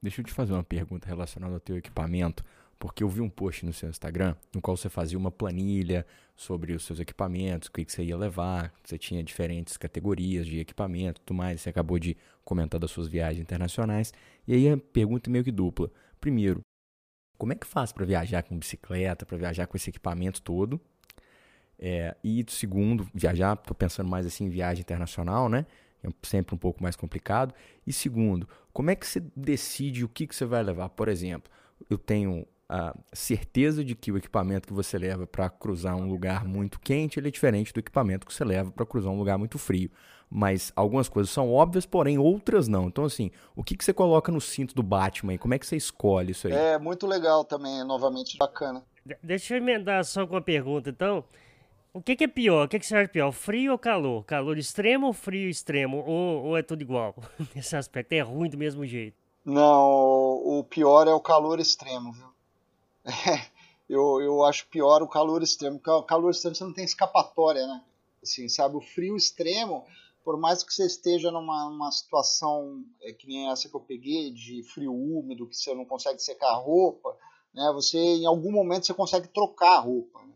Speaker 1: deixa eu te fazer uma pergunta relacionada ao teu equipamento porque eu vi um post no seu Instagram no qual você fazia uma planilha sobre os seus equipamentos, o que, que você ia levar, você tinha diferentes categorias de equipamento tudo mais, você acabou de comentar das suas viagens internacionais. E aí a pergunta é meio que dupla. Primeiro, como é que faz para viajar com bicicleta, para viajar com esse equipamento todo? É, e segundo, viajar, estou pensando mais assim em viagem internacional, né? É sempre um pouco mais complicado. E segundo, como é que você decide o que, que você vai levar? Por exemplo, eu tenho a certeza de que o equipamento que você leva para cruzar um lugar muito quente ele é diferente do equipamento que você leva para cruzar um lugar muito frio. Mas algumas coisas são óbvias, porém outras não. Então, assim, o que, que você coloca no cinto do Batman? Como é que você escolhe isso aí?
Speaker 3: É muito legal também, novamente bacana.
Speaker 2: Deixa eu emendar só com uma pergunta, então. O que, que é pior? O que, que você acha pior? Frio ou calor? Calor extremo ou frio extremo? Ou, ou é tudo igual? [LAUGHS] Nesse aspecto, é ruim do mesmo jeito?
Speaker 3: Não, o pior é o calor extremo, viu? [LAUGHS] Eu, eu acho pior o calor extremo, porque o calor extremo você não tem escapatória, né? Assim, sabe, o frio extremo, por mais que você esteja numa, numa situação é, que nem essa que eu peguei, de frio úmido, que você não consegue secar a roupa, né? Você, em algum momento, você consegue trocar a roupa, né?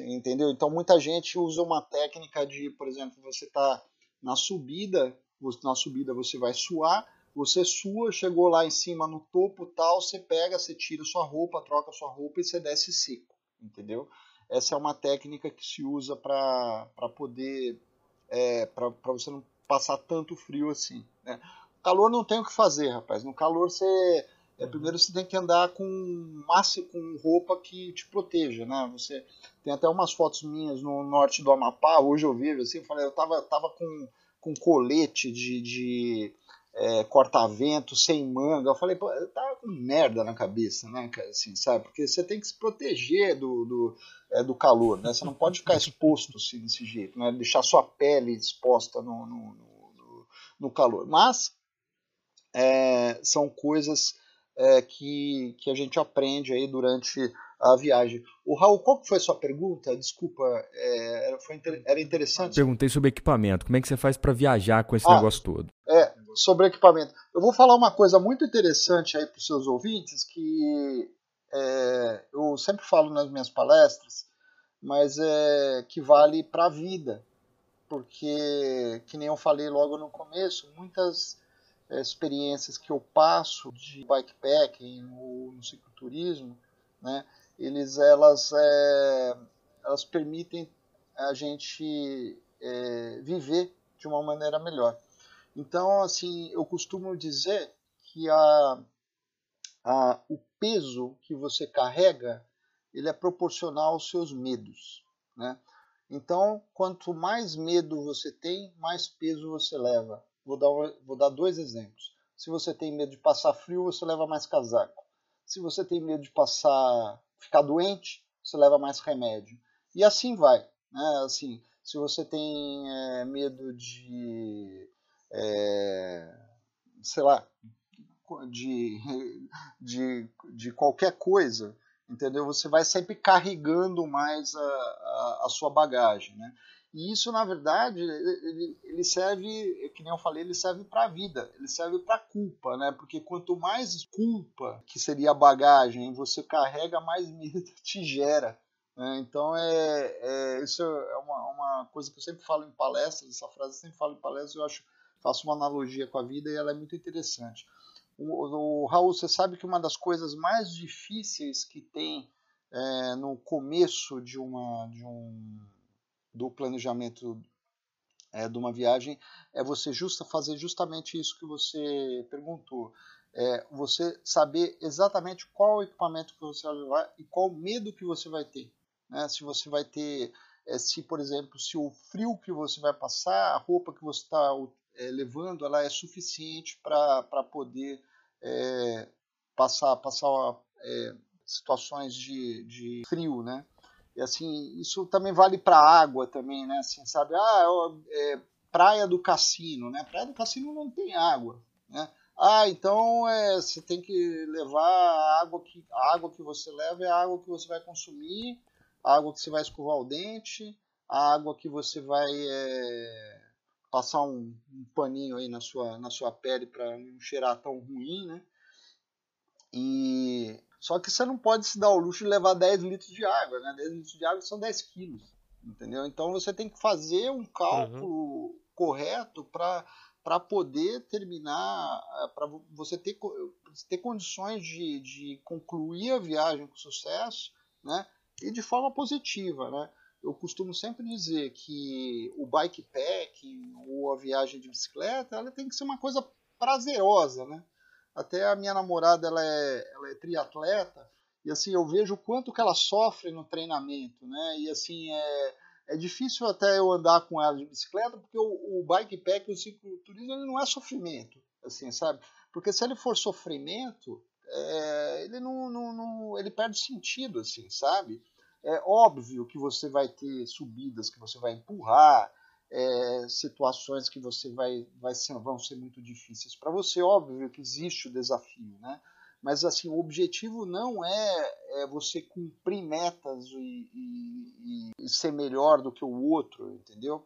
Speaker 3: entendeu? Então, muita gente usa uma técnica de, por exemplo, você tá na subida, na subida você vai suar, você sua, chegou lá em cima no topo tal, você pega, você tira sua roupa, troca sua roupa e você desce seco, entendeu? Essa é uma técnica que se usa para poder, é, para você não passar tanto frio assim. Né? calor não tem o que fazer, rapaz. No calor você é, primeiro você tem que andar com massa, com roupa que te proteja, né? Você tem até umas fotos minhas no norte do Amapá, hoje eu vejo assim, eu falei, eu tava, tava com, com colete de, de é, corta-vento, sem manga. Eu falei, pô, tá com merda na cabeça, né, cara? Assim, sabe? Porque você tem que se proteger do, do, é, do calor, né? Você não pode ficar exposto assim, desse jeito, né? Deixar sua pele exposta no, no, no, no calor. Mas é, são coisas é, que, que a gente aprende aí durante a viagem. O Raul, qual foi a sua pergunta? Desculpa, é, foi, era interessante.
Speaker 1: Perguntei sobre equipamento. Como é que você faz para viajar com esse ah, negócio todo?
Speaker 3: Sobre equipamento. Eu vou falar uma coisa muito interessante aí para os seus ouvintes que é, eu sempre falo nas minhas palestras, mas é que vale para a vida, porque que nem eu falei logo no começo, muitas é, experiências que eu passo de bikepacking no, no cicloturismo, né, eles elas é, elas permitem a gente é, viver de uma maneira melhor. Então, assim, eu costumo dizer que a, a, o peso que você carrega ele é proporcional aos seus medos, né? Então, quanto mais medo você tem, mais peso você leva. Vou dar, vou dar dois exemplos. Se você tem medo de passar frio, você leva mais casaco. Se você tem medo de passar, ficar doente, você leva mais remédio. E assim vai, né? Assim, se você tem é, medo de é, sei lá, de, de, de qualquer coisa, entendeu? Você vai sempre carregando mais a, a, a sua bagagem, né? E isso, na verdade, ele, ele serve, que nem eu falei, ele serve para a vida, ele serve para culpa, né? Porque quanto mais culpa, que seria a bagagem, você carrega, mais medo [LAUGHS] te gera. Né? Então, é, é, isso é uma, uma coisa que eu sempre falo em palestras, essa frase eu sempre falo em palestras, eu acho faço uma analogia com a vida e ela é muito interessante. o, o, Raul, você sabe que uma das coisas mais difíceis que tem é, no começo de uma de um do planejamento é, de uma viagem é você justa fazer justamente isso que você perguntou é você saber exatamente qual equipamento que você vai levar e qual medo que você vai ter né? se você vai ter é, se por exemplo se o frio que você vai passar a roupa que você está é, levando ela é suficiente para poder é, passar passar é, situações de, de frio, né? E assim, isso também vale para água também, né? Assim, sabe? Ah, é, praia do cassino, né? Praia do cassino não tem água, né? Ah, então é, você tem que levar a água que a água que você leva é a água que você vai consumir, a água que você vai escovar o dente, a água que você vai é, passar um, um, paninho aí na sua na sua pele para não cheirar tão ruim, né? E só que você não pode se dar o luxo de levar 10 litros de água, né? 10 litros de água são 10 quilos, entendeu? Então você tem que fazer um cálculo uhum. correto para para poder terminar, para você ter, ter condições de, de concluir a viagem com sucesso, né? E de forma positiva, né? Eu costumo sempre dizer que o bike pack ou a viagem de bicicleta, ela tem que ser uma coisa prazerosa, né? Até a minha namorada, ela é, ela é triatleta, e assim, eu vejo o quanto que ela sofre no treinamento, né? E assim, é, é difícil até eu andar com ela de bicicleta, porque o, o bike pack, o cicloturismo, ele não é sofrimento, assim, sabe? Porque se ele for sofrimento, é, ele não, não, não, ele perde sentido, assim, sabe? É óbvio que você vai ter subidas que você vai empurrar, é, situações que você vai, vai ser, vão ser muito difíceis para você. Óbvio que existe o desafio, né? Mas assim, o objetivo não é, é você cumprir metas e, e, e, ser melhor do que o outro, entendeu?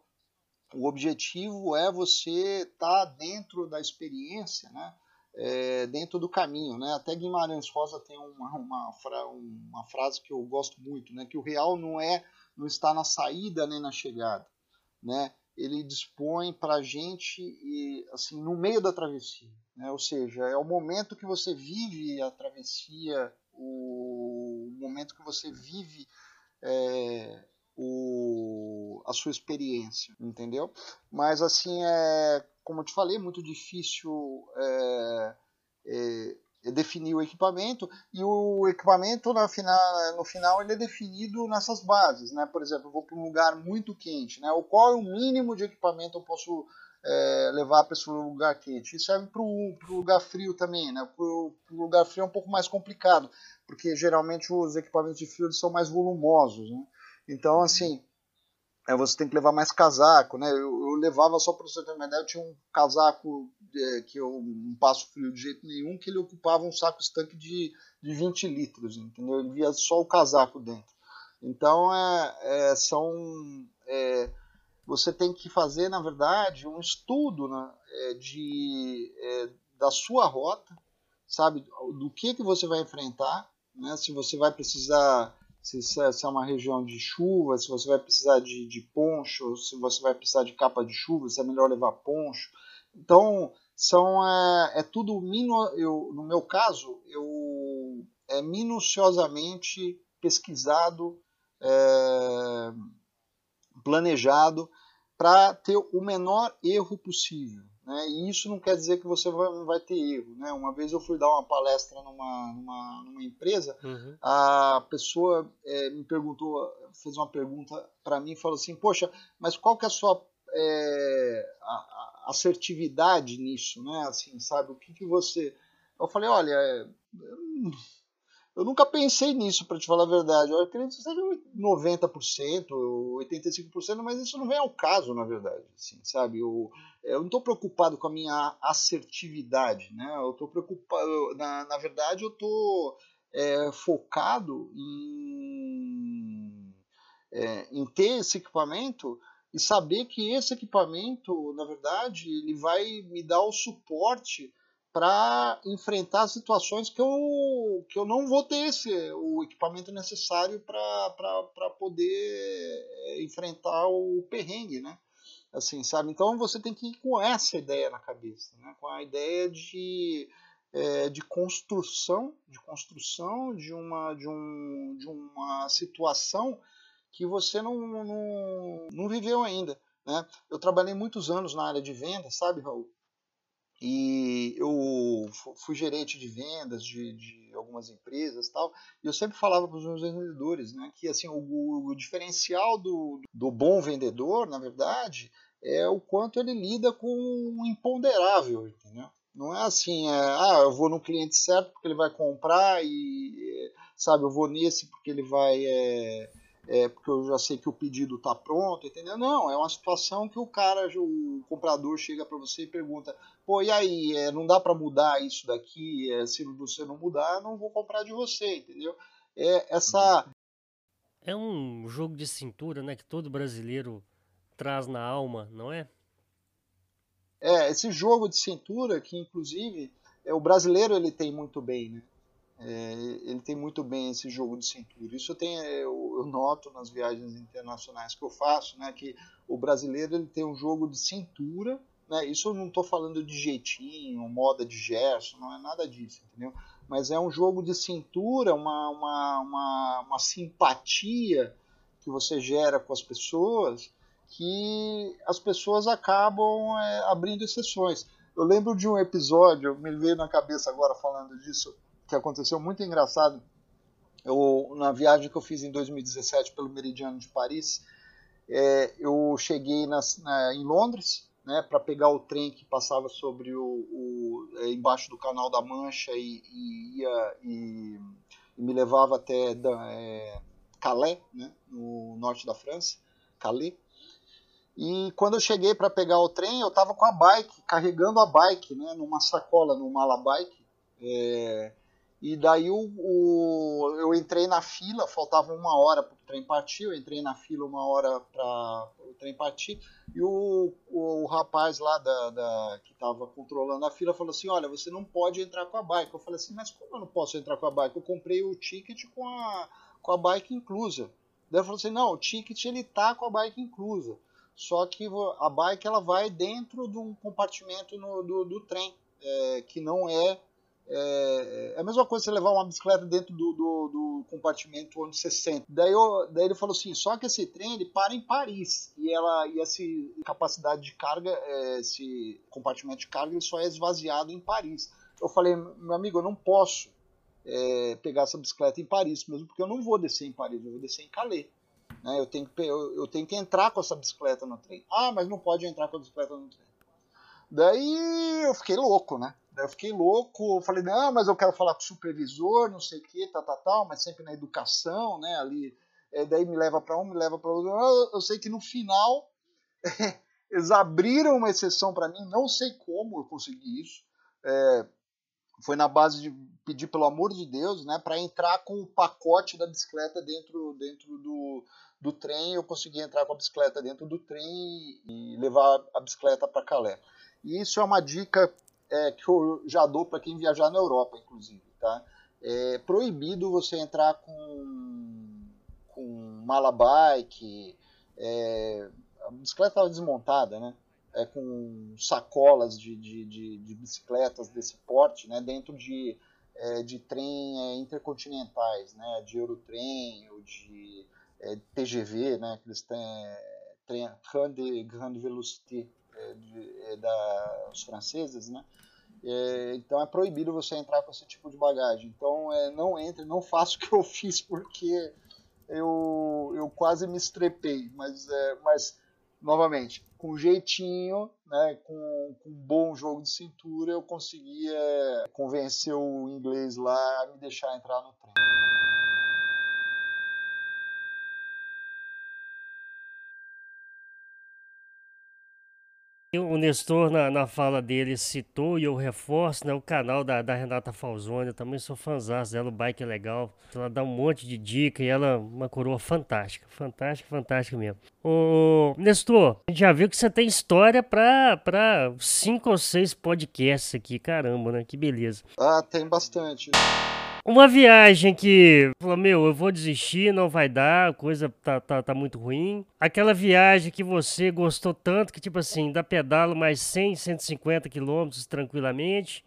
Speaker 3: O objetivo é você estar tá dentro da experiência, né? É, dentro do caminho, né? Até Guimarães Rosa tem uma, uma, uma frase que eu gosto muito, né? Que o real não é não está na saída nem na chegada, né? Ele dispõe para a gente e assim no meio da travessia, né? Ou seja, é o momento que você vive a travessia, o momento que você vive é, o, a sua experiência, entendeu? Mas assim é, como eu te falei, é muito difícil é, é, é definir o equipamento e o equipamento no final, no final ele é definido nessas bases, né? Por exemplo, eu vou para um lugar muito quente, né? O qual é o mínimo de equipamento eu posso é, levar para esse lugar quente? Isso serve para o lugar frio também, né? Para o lugar frio é um pouco mais complicado, porque geralmente os equipamentos de frio são mais volumosos, né? Então, assim, é, você tem que levar mais casaco, né? Eu, eu levava só para você ter uma ideia, eu tinha um casaco é, que eu não passo frio de jeito nenhum, que ele ocupava um saco estanque de, de 20 litros, entendeu? Ele via só o casaco dentro. Então, é, é são... É, você tem que fazer, na verdade, um estudo né, é, de, é, da sua rota, sabe? Do que, que você vai enfrentar, né? Se você vai precisar se, se é uma região de chuva, se você vai precisar de, de poncho, se você vai precisar de capa de chuva, se é melhor levar poncho. Então, são é, é tudo eu, no meu caso, eu é minuciosamente pesquisado, é, planejado para ter o menor erro possível. Né? E isso não quer dizer que você vai, não vai ter erro. Né? Uma vez eu fui dar uma palestra numa, numa, numa empresa, uhum. a pessoa é, me perguntou, fez uma pergunta para mim e falou assim: Poxa, mas qual que é a sua é, a, a assertividade nisso? Né? Assim, sabe? O que, que você. Eu falei: Olha, eu eu nunca pensei nisso, para te falar a verdade. Eu acredito que seja 90%, 85%, mas isso não vem ao caso, na verdade. Assim, sabe? Eu, eu não estou preocupado com a minha assertividade. Né? Eu estou preocupado. Na, na verdade, eu estou é, focado em, é, em ter esse equipamento e saber que esse equipamento, na verdade, ele vai me dar o suporte para enfrentar situações que eu, que eu não vou ter esse, o equipamento necessário para poder eh, enfrentar o perrengue, né? Assim, sabe? Então você tem que ir com essa ideia na cabeça, né? com a ideia de, é, de construção, de construção de uma, de, um, de uma situação que você não, não, não viveu ainda. Né? Eu trabalhei muitos anos na área de vendas, sabe, Raul? E eu fui gerente de vendas de, de algumas empresas tal, e eu sempre falava para os meus vendedores né, que assim, o, o diferencial do, do bom vendedor, na verdade, é o quanto ele lida com o imponderável, entendeu? Não é assim, é, ah, eu vou no cliente certo porque ele vai comprar e, sabe, eu vou nesse porque ele vai, é, é, porque eu já sei que o pedido está pronto, entendeu? Não, é uma situação que o cara, o comprador chega para você e pergunta, pô, e aí, é, não dá para mudar isso daqui? É, se você não mudar, eu não vou comprar de você, entendeu? É essa...
Speaker 2: É um jogo de cintura, né, que todo brasileiro traz na alma, não é?
Speaker 3: É, esse jogo de cintura que, inclusive, é, o brasileiro ele tem muito bem, né? É, ele tem muito bem esse jogo de cintura. Isso tem, é, eu, eu, noto nas viagens internacionais que eu faço, né, que o brasileiro ele tem um jogo de cintura. Né, isso eu não estou falando de jeitinho, moda de gesto, não é nada disso, entendeu? Mas é um jogo de cintura, uma, uma, uma, uma simpatia que você gera com as pessoas que as pessoas acabam é, abrindo exceções. Eu lembro de um episódio, me veio na cabeça agora falando disso, que aconteceu muito engraçado. Eu, na viagem que eu fiz em 2017 pelo Meridiano de Paris, é, eu cheguei nas, na, em Londres né, para pegar o trem que passava sobre o, o é, embaixo do Canal da Mancha e, e ia e, e, me levava até é, Calais, né, no norte da França, Calais. E quando eu cheguei para pegar o trem, eu estava com a bike, carregando a bike, né, numa sacola, no mala bike. É, e daí o, o, eu entrei na fila, faltava uma hora para o trem partir, eu entrei na fila uma hora para o trem partir, e o, o, o rapaz lá da, da que estava controlando a fila falou assim, olha, você não pode entrar com a bike. Eu falei assim, mas como eu não posso entrar com a bike? Eu comprei o ticket com a, com a bike inclusa. Daí ele falou assim, não, o ticket ele tá com a bike inclusa só que a bike ela vai dentro de um compartimento no, do, do, trem, é, que não é, é, é. a mesma coisa você levar uma bicicleta dentro do, do, do compartimento onde você senta. Daí, eu, daí, ele falou assim: só que esse trem ele para em Paris e, ela, e essa capacidade de carga, é, esse compartimento de carga, ele só é esvaziado em Paris. Eu falei: meu amigo, eu não posso é, pegar essa bicicleta em Paris, mesmo porque eu não vou descer em Paris, eu vou descer em Calais. Né? Eu, tenho que, eu, eu, tenho que entrar com essa bicicleta no trem. Ah, mas não pode entrar com a bicicleta no trem. Daí eu fiquei louco, né? Daí eu fiquei louco, falei, não, mas eu quero falar com o supervisor, não sei o que, tal, tal, tal, mas sempre na educação, né? Ali, é, daí me leva para um, me leva para outro. Eu, eu sei que no final [LAUGHS] eles abriram uma exceção para mim, não sei como eu consegui isso. É, foi na base de pedir pelo amor de Deus, né, para entrar com o pacote da bicicleta dentro, dentro do, do trem. Eu consegui entrar com a bicicleta dentro do trem e levar a bicicleta para Calais. E isso é uma dica é, que eu já dou para quem viajar na Europa, inclusive. Tá? É proibido você entrar com, com mala bike. É, a bicicleta estava desmontada, né? é, com sacolas de, de, de, de, bicicletas desse porte né, dentro de, é, de trem é, intercontinentais, né, de Eurotrem ou de é, TGV, né, que eles têm trem grande, grande velocidade é, de, é, das franceses, né, então é proibido você entrar com esse tipo de bagagem. Então não entre, não faça o que eu [LAUGHS] fiz porque eu, eu quase me estrepei, mas, mas novamente, com jeitinho, né, com, com, um bom jogo de cintura, eu conseguia convencer o inglês lá a me deixar entrar no trem.
Speaker 2: O Nestor, na, na fala dele, citou e eu reforço né, o canal da, da Renata Falzoni. Eu também sou fãzão dela, o bike é legal. Ela dá um monte de dica e ela é uma coroa fantástica. Fantástica, fantástica mesmo. Ô, Nestor, a gente já viu que você tem história para cinco ou seis podcasts aqui. Caramba, né? Que beleza.
Speaker 3: Ah, tem bastante.
Speaker 2: Uma viagem que falou, meu, eu vou desistir, não vai dar, a coisa tá, tá, tá muito ruim. Aquela viagem que você gostou tanto que, tipo assim, dá pedalo mais 100, 150 quilômetros tranquilamente.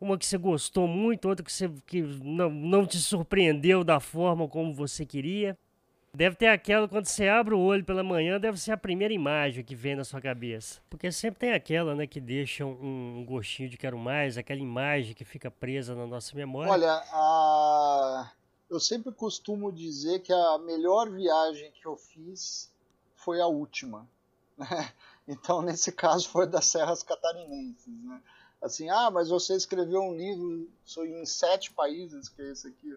Speaker 2: uma que você gostou muito, outra que, você, que não, não te surpreendeu da forma como você queria? Deve ter aquela, quando você abre o olho pela manhã, deve ser a primeira imagem que vem na sua cabeça. Porque sempre tem aquela, né, que deixa um gostinho de quero mais, aquela imagem que fica presa na nossa memória.
Speaker 3: Olha, a... eu sempre costumo dizer que a melhor viagem que eu fiz foi a última. [LAUGHS] Né? Então, nesse caso, foi das Serras Catarinenses, né? Assim, ah, mas você escreveu um livro em sete países, que é esse aqui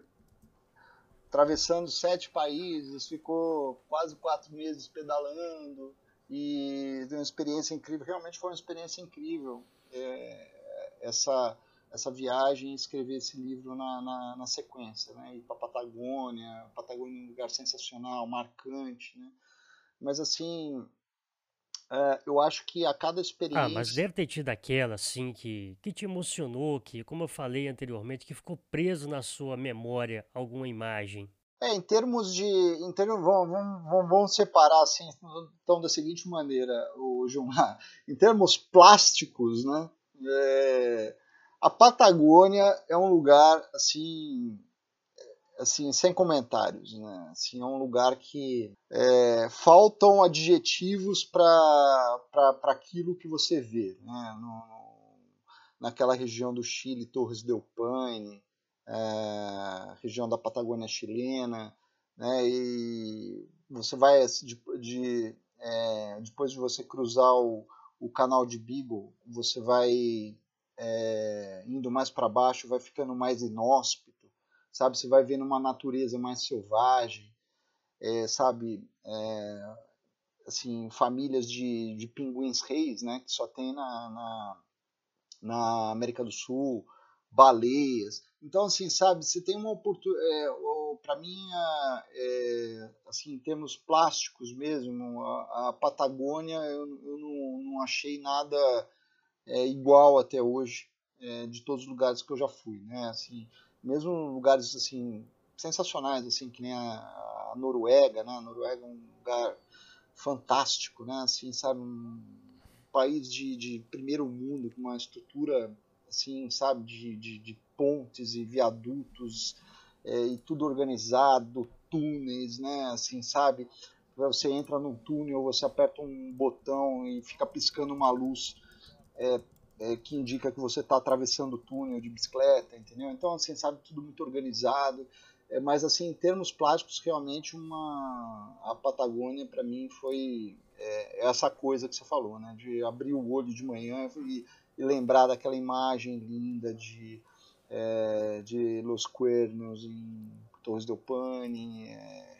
Speaker 3: atravessando sete países, ficou quase quatro meses pedalando e deu uma experiência incrível. Realmente foi uma experiência incrível é, essa essa viagem e escrever esse livro na, na, na sequência, né? Ir para Patagônia, Patagônia é um lugar sensacional, marcante, né? Mas assim, é, eu acho que a cada experiência. Ah,
Speaker 2: mas deve ter tido aquela, assim, que, que te emocionou, que, como eu falei anteriormente, que ficou preso na sua memória alguma imagem.
Speaker 3: É, em termos de. Em termos, vamos, vamos, vamos separar assim, então, da seguinte maneira, o Gilmar. Em termos plásticos, né? É, a Patagônia é um lugar assim assim, sem comentários. Né? Assim, é um lugar que é, faltam adjetivos para aquilo que você vê. Né? No, naquela região do Chile, Torres del Paine, é, região da Patagônia chilena, né? e você vai de, de é, depois de você cruzar o, o canal de Beagle, você vai é, indo mais para baixo, vai ficando mais inóspito sabe? Você vai vendo uma natureza mais selvagem, é, sabe? É, assim, famílias de, de pinguins reis, né? Que só tem na, na, na América do Sul, baleias. Então, assim, sabe? Você tem uma oportunidade. É, Para mim, é, assim, em termos plásticos mesmo, a, a Patagônia eu, eu não, não, achei nada é, igual até hoje é, de todos os lugares que eu já fui, né? Assim, mesmo lugares assim sensacionais assim que nem a, a Noruega né? A Noruega é um lugar fantástico né? Assim sabe? Um país de, de primeiro mundo com uma estrutura assim sabe? De, de, de pontes e viadutos é, e tudo organizado túneis né? Assim sabe? Você entra num túnel você aperta um botão e fica piscando uma luz é, é, que indica que você está atravessando o túnel de bicicleta, entendeu? Então, assim, sabe, tudo muito organizado. É, mas, assim, em termos plásticos, realmente, uma a Patagônia, para mim, foi é, essa coisa que você falou, né? De abrir o olho de manhã e, e lembrar daquela imagem linda de, é, de Los Cuernos em Torres del Paine é,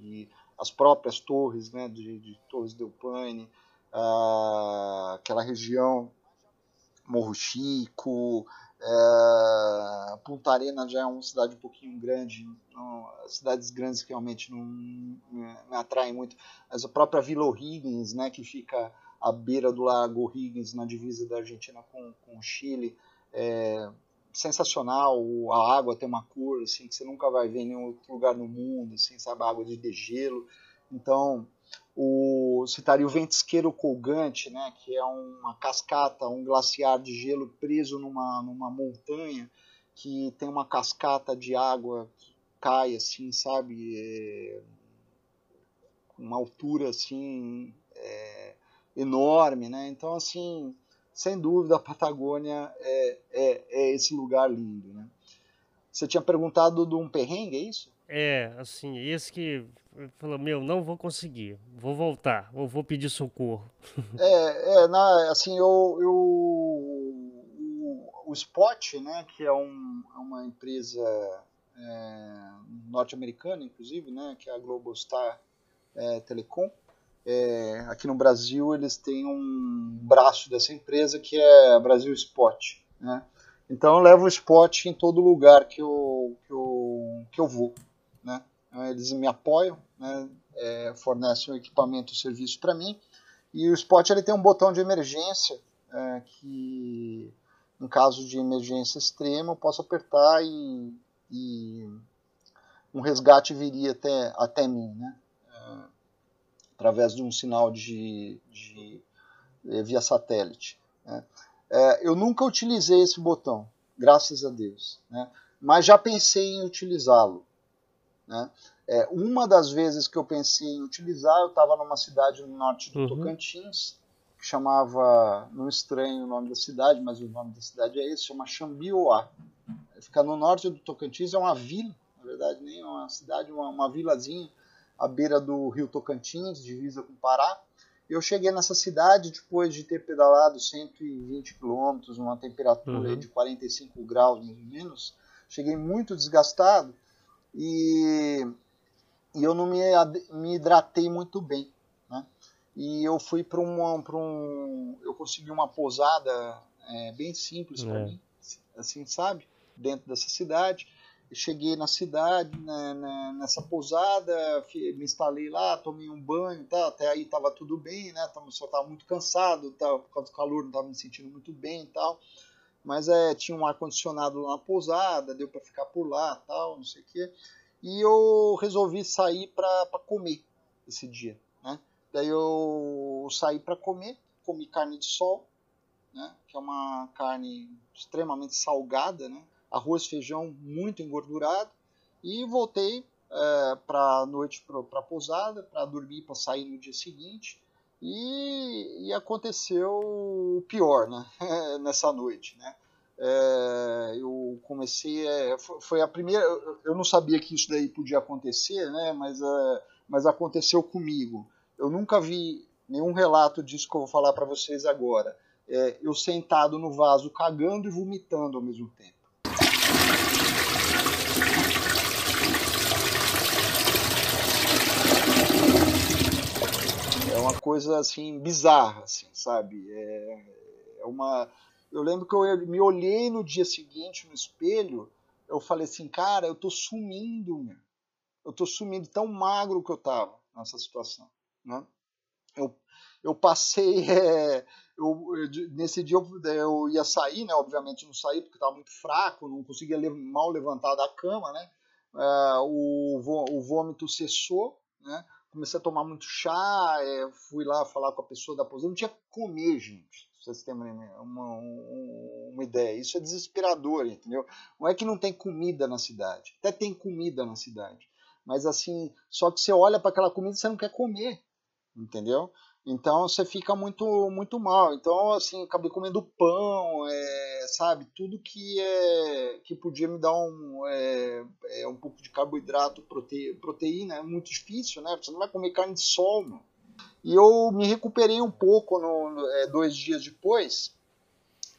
Speaker 3: e as próprias torres, né, de, de Torres del Paine, ah, aquela região Morro Chico, é, Punta Arenas já é uma cidade um pouquinho grande, não, cidades grandes realmente não me, atraem muito, mas a própria Vila O'Higgins, né, que fica à beira do Lago O'Higgins, na divisa da Argentina com, com o Chile, é sensacional, a água tem uma cor assim, que você nunca vai ver em nenhum outro lugar no mundo, assim, sabe, água de degelo, então o, citaria o ventisqueiro colgante, né, que é uma cascata, um glaciar de gelo preso numa, numa montanha, que tem uma cascata de água que cai assim, sabe, é, uma altura assim é, enorme, né? Então assim, sem dúvida a Patagônia é, é, é esse lugar lindo, né? Você tinha perguntado de um perrengue, é isso?
Speaker 2: É, assim, esse que falou, meu, não vou conseguir, vou voltar, ou vou pedir socorro. [LAUGHS]
Speaker 3: É, é na, assim, eu, eu o, o Spot, né, que é, um, é uma empresa é, norte-americana, inclusive, né, que é a Global Star é, Telecom, é, aqui no Brasil eles têm um braço dessa empresa que é Brasil Spot, né? Então eu levo o Spot em todo lugar que eu, que eu, que eu vou. Né? Eles me apoiam, né? é, fornecem o equipamento e o serviço para mim. E o Spot ele tem um botão de emergência é, que, em caso de emergência extrema, eu posso apertar e, e um resgate viria até, até mim, né? É, através de um sinal de, de, de via satélite. Né? É, eu nunca utilizei esse botão, graças a Deus. Né? Mas já pensei em utilizá-lo. Né? É, uma das vezes que eu pensei em utilizar, eu estava numa cidade no norte do uhum. Tocantins, que chamava, não estranho o nome da cidade, mas o nome da cidade é esse, chama Xambioá. Fica no norte do Tocantins, é uma vila, na verdade, nem uma cidade, uma, uma vilazinha à beira do rio Tocantins, divisa com o Pará. Eu cheguei nessa cidade depois de ter pedalado 120 quilômetros, numa temperatura uhum. de 45 graus mais ou menos. Cheguei muito desgastado e, e eu não me, me hidratei muito bem. Né? E eu fui para um, um. Eu consegui uma pousada é, bem simples para é. mim, assim, sabe? Dentro dessa cidade cheguei na cidade, né, né, nessa pousada, me instalei lá, tomei um banho, tá, até aí estava tudo bem, né, só estava muito cansado, tá, por causa do calor, não estava me sentindo muito bem e tal, mas é, tinha um ar-condicionado lá na pousada, deu para ficar por lá, tal, não sei o quê, e eu resolvi sair para comer esse dia, né, daí eu saí para comer, comi carne de sol, né, que é uma carne extremamente salgada, né, arroz, feijão muito engordurado. E voltei é, para noite para a pousada, para dormir, para sair no dia seguinte. E, e aconteceu o pior né? [LAUGHS] nessa noite. Né? É, eu comecei. É, foi a primeira. Eu não sabia que isso daí podia acontecer, né? mas, é, mas aconteceu comigo. Eu nunca vi nenhum relato disso que eu vou falar para vocês agora. É, eu sentado no vaso cagando e vomitando ao mesmo tempo. Uma coisa assim bizarra, assim, sabe? É, é uma. Eu lembro que eu me olhei no dia seguinte no espelho, eu falei assim, cara, eu tô sumindo. Eu tô sumindo tão magro que eu tava nessa situação, né? Eu, eu passei, [LAUGHS] é, eu, nesse dia eu, eu, ia sair, né? Obviamente não saí porque estava muito fraco, não conseguia mal levantar da cama, né? É, o, o vômito cessou, né? Comecei a tomar muito chá, é, fui lá falar com a pessoa da aposentadoria, não tinha que comer, gente. Se vocês terem uma, uma, uma, ideia. Isso é desesperador, entendeu? Não é que não tem comida na cidade. Até tem comida na cidade. Mas assim, só que você olha para aquela comida e você não quer comer, entendeu? Então você fica muito muito mal. Então assim, acabei comendo pão, é, sabe, tudo que é que podia me dar um é, é um pouco de carboidrato, prote, proteína, é muito difícil, né? Você não vai comer carne de sol, mano. E eu me recuperei um pouco no, é, dois dias depois.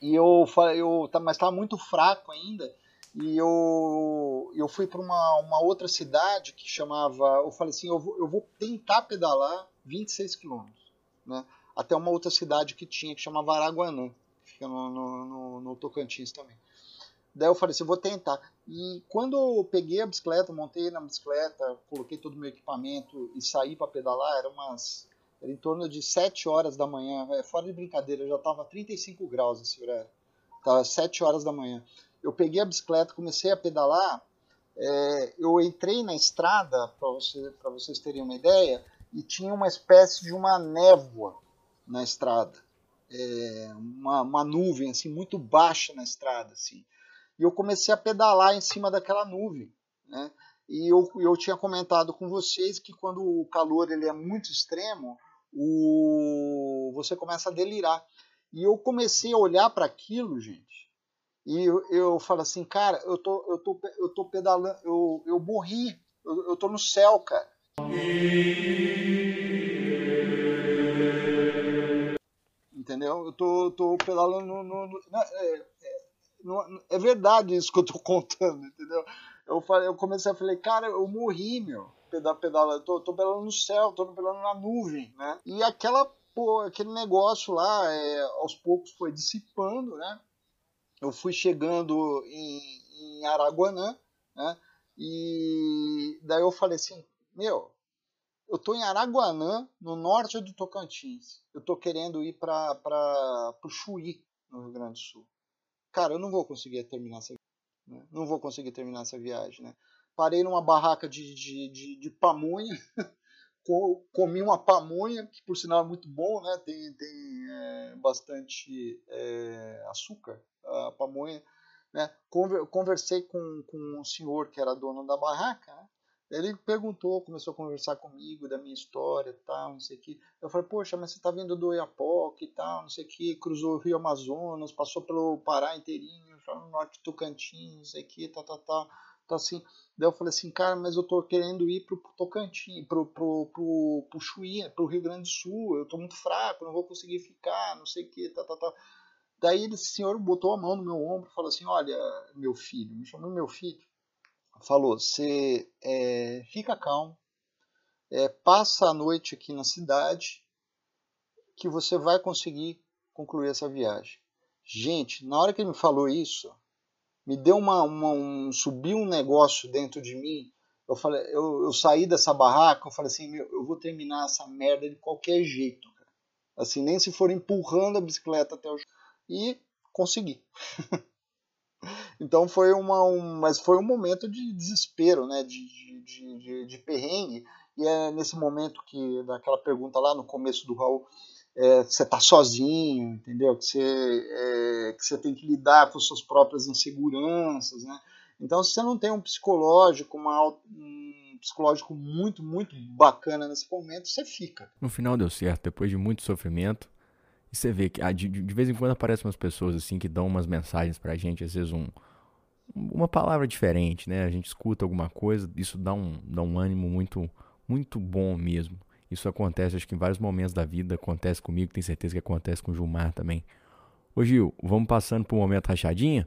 Speaker 3: E eu eu mas estava muito fraco ainda. E eu, eu fui para uma, uma outra cidade que chamava. Eu falei assim: eu vou, eu vou tentar pedalar 26 quilômetros né? até uma outra cidade que tinha, que chamava Araguanã, fica no, no, no, no Tocantins também. Daí eu falei assim, vou tentar. E quando eu peguei a bicicleta, montei na bicicleta, coloquei todo o meu equipamento e saí para pedalar, era umas era em torno de 7 horas da manhã, é, fora de brincadeira, já estava 35 graus esse horário. Estava 7 horas da manhã. Eu peguei a bicicleta, comecei a pedalar, é, eu entrei na estrada, para você, vocês terem uma ideia, e tinha uma espécie de uma névoa na estrada, é, uma, uma, nuvem assim muito baixa na estrada, assim. E eu comecei a pedalar em cima daquela nuvem, né? E eu, eu tinha comentado com vocês que quando o calor ele é muito extremo, o, você começa a delirar. E eu comecei a olhar para aquilo, gente, e eu, eu falo assim, cara, eu tô, eu tô, eu tô pedalando, eu, eu morri, eu, eu tô no céu, cara. Entendeu? Eu tô, tô pedalando no. no, no é, é, no, é, verdade isso que eu tô [LAUGHS] contando, entendeu? Eu, falei, eu comecei a falar, cara, eu morri, meu. Pedal, pedala, eu tô, tô pedalando no céu, tô pedalando na nuvem, né? E aquela, pô, aquele negócio lá, é, aos poucos foi dissipando, né? Eu fui chegando em, em Araguanã, né? E daí eu falei assim, meu, eu estou em Araguanã, no norte do Tocantins. Eu estou querendo ir para o Chuí, no Rio Grande do Sul. Cara, eu não vou conseguir terminar essa né? Não vou conseguir terminar essa viagem, né? Parei numa barraca de, de, de, de pamonha, [LAUGHS] comi uma pamonha, que por sinal é muito bom, né? Tem, tem é, bastante é, açúcar, a pamonha. Né? Conversei com, com um senhor que era dono da barraca, né? Ele perguntou, começou a conversar comigo da minha história tal, não sei o que. Eu falei, poxa, mas você tá vindo do Oiapoque tal, não sei o que, cruzou o Rio Amazonas, passou pelo Pará inteirinho, no norte de Tocantins, não sei o que, tal, tal, tal. Então assim, daí eu falei assim, cara, mas eu tô querendo ir pro Tocantins, pro, pro, pro, pro Chuí, pro Rio Grande do Sul, eu tô muito fraco, não vou conseguir ficar, não sei o que, tal, tal, tal. Daí esse senhor botou a mão no meu ombro e falou assim, olha, meu filho, me chamou meu filho, falou: você é, fica calmo, é, passa a noite aqui na cidade, que você vai conseguir concluir essa viagem. Gente, na hora que ele me falou isso, me deu uma, uma um, subiu um negócio dentro de mim. Eu falei, eu, eu saí dessa barraca, eu falei assim, meu, eu vou terminar essa merda de qualquer jeito, cara. assim, nem se for empurrando a bicicleta até o e consegui. [LAUGHS] Então foi uma, um, mas foi um momento de desespero, né, de, de, de, de, perrengue. E é nesse momento que, daquela pergunta lá no começo do Raul, é, você está sozinho, entendeu? Que você, é, que você tem que lidar com suas próprias inseguranças, né? Então, se você não tem um psicológico, uma, um psicológico muito, muito bacana nesse momento, você fica.
Speaker 1: No final deu certo, depois de muito sofrimento. E você vê que ah, de, de vez em quando aparecem umas pessoas assim que dão umas mensagens pra gente, às vezes um, uma palavra diferente, né? A gente escuta alguma coisa, isso dá um, dá um ânimo muito, muito bom mesmo. Isso acontece, acho que em vários momentos da vida, acontece comigo, tenho certeza que acontece com o Gilmar também. Ô Gil, vamos passando pro momento rachadinha?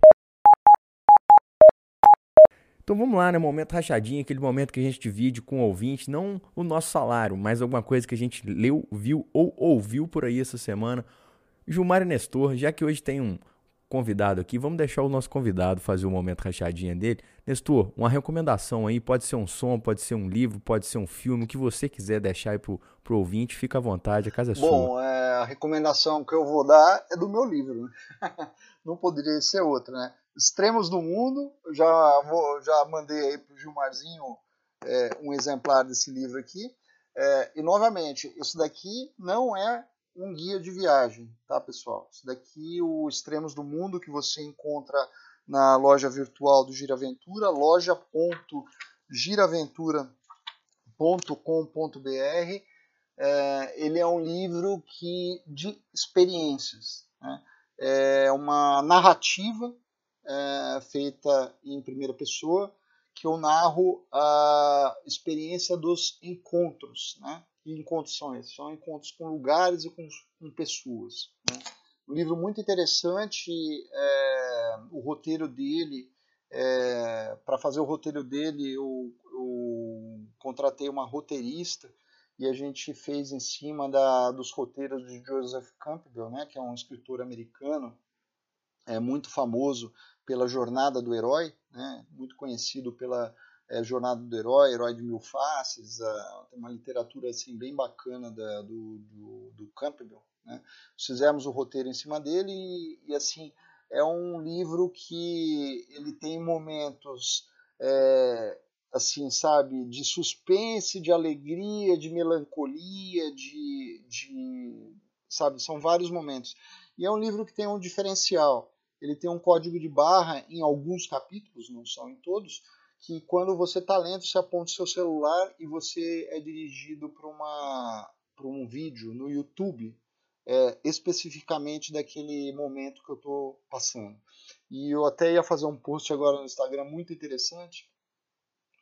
Speaker 1: Então vamos lá, né? Momento rachadinha, aquele momento que a gente divide com o ouvinte, não o nosso salário, mas alguma coisa que a gente leu, viu ou ouviu por aí essa semana. Gilmar e Nestor, já que hoje tem um, convidado aqui. Vamos deixar o nosso convidado fazer o momento rachadinha dele. Nestor, uma recomendação aí, pode ser um som, pode ser um livro, pode ser um filme, o que você quiser deixar aí pro, pro ouvinte, fica à vontade, a casa é
Speaker 3: Bom,
Speaker 1: sua.
Speaker 3: Bom, é, a recomendação que eu vou dar é do meu livro, né? [LAUGHS] não poderia ser outra, né? Extremos do Mundo, já, vou, já mandei aí pro Gilmarzinho é, um exemplar desse livro aqui. É, e novamente, isso daqui não é um guia de viagem, tá, pessoal? Isso daqui, o Extremos do Mundo, que você encontra na loja virtual do Giraventura, loja.giraventura.com.br. É, ele é um livro que de experiências, né? é uma narrativa é, feita em primeira pessoa que eu narro a experiência dos encontros, né? Que encontros são esses? São encontros com lugares e com, com pessoas. Né? Um livro muito interessante, é, o roteiro dele, é, para fazer o roteiro dele, eu, eu, contratei uma roteirista e a gente fez em cima da, dos roteiros de Joseph Campbell, né, que é um escritor americano é, muito famoso pela Jornada do Herói, né, muito conhecido pela é, Jornada do Herói, Herói de Mil Faces, a, tem uma literatura assim bem bacana da, do, do, do, Campbell. Né? Fizemos o roteiro em cima dele e, e, assim é um livro que ele tem momentos é, assim sabe de suspense, de alegria, de melancolia, de, de sabe são vários momentos e é um livro que tem um diferencial. Ele tem um código de barra em alguns capítulos, não são em todos, que quando você está lendo, você aponta o seu celular e você é dirigido para para um vídeo no YouTube é, especificamente daquele momento que eu estou passando. E eu até ia fazer um post agora no Instagram muito interessante,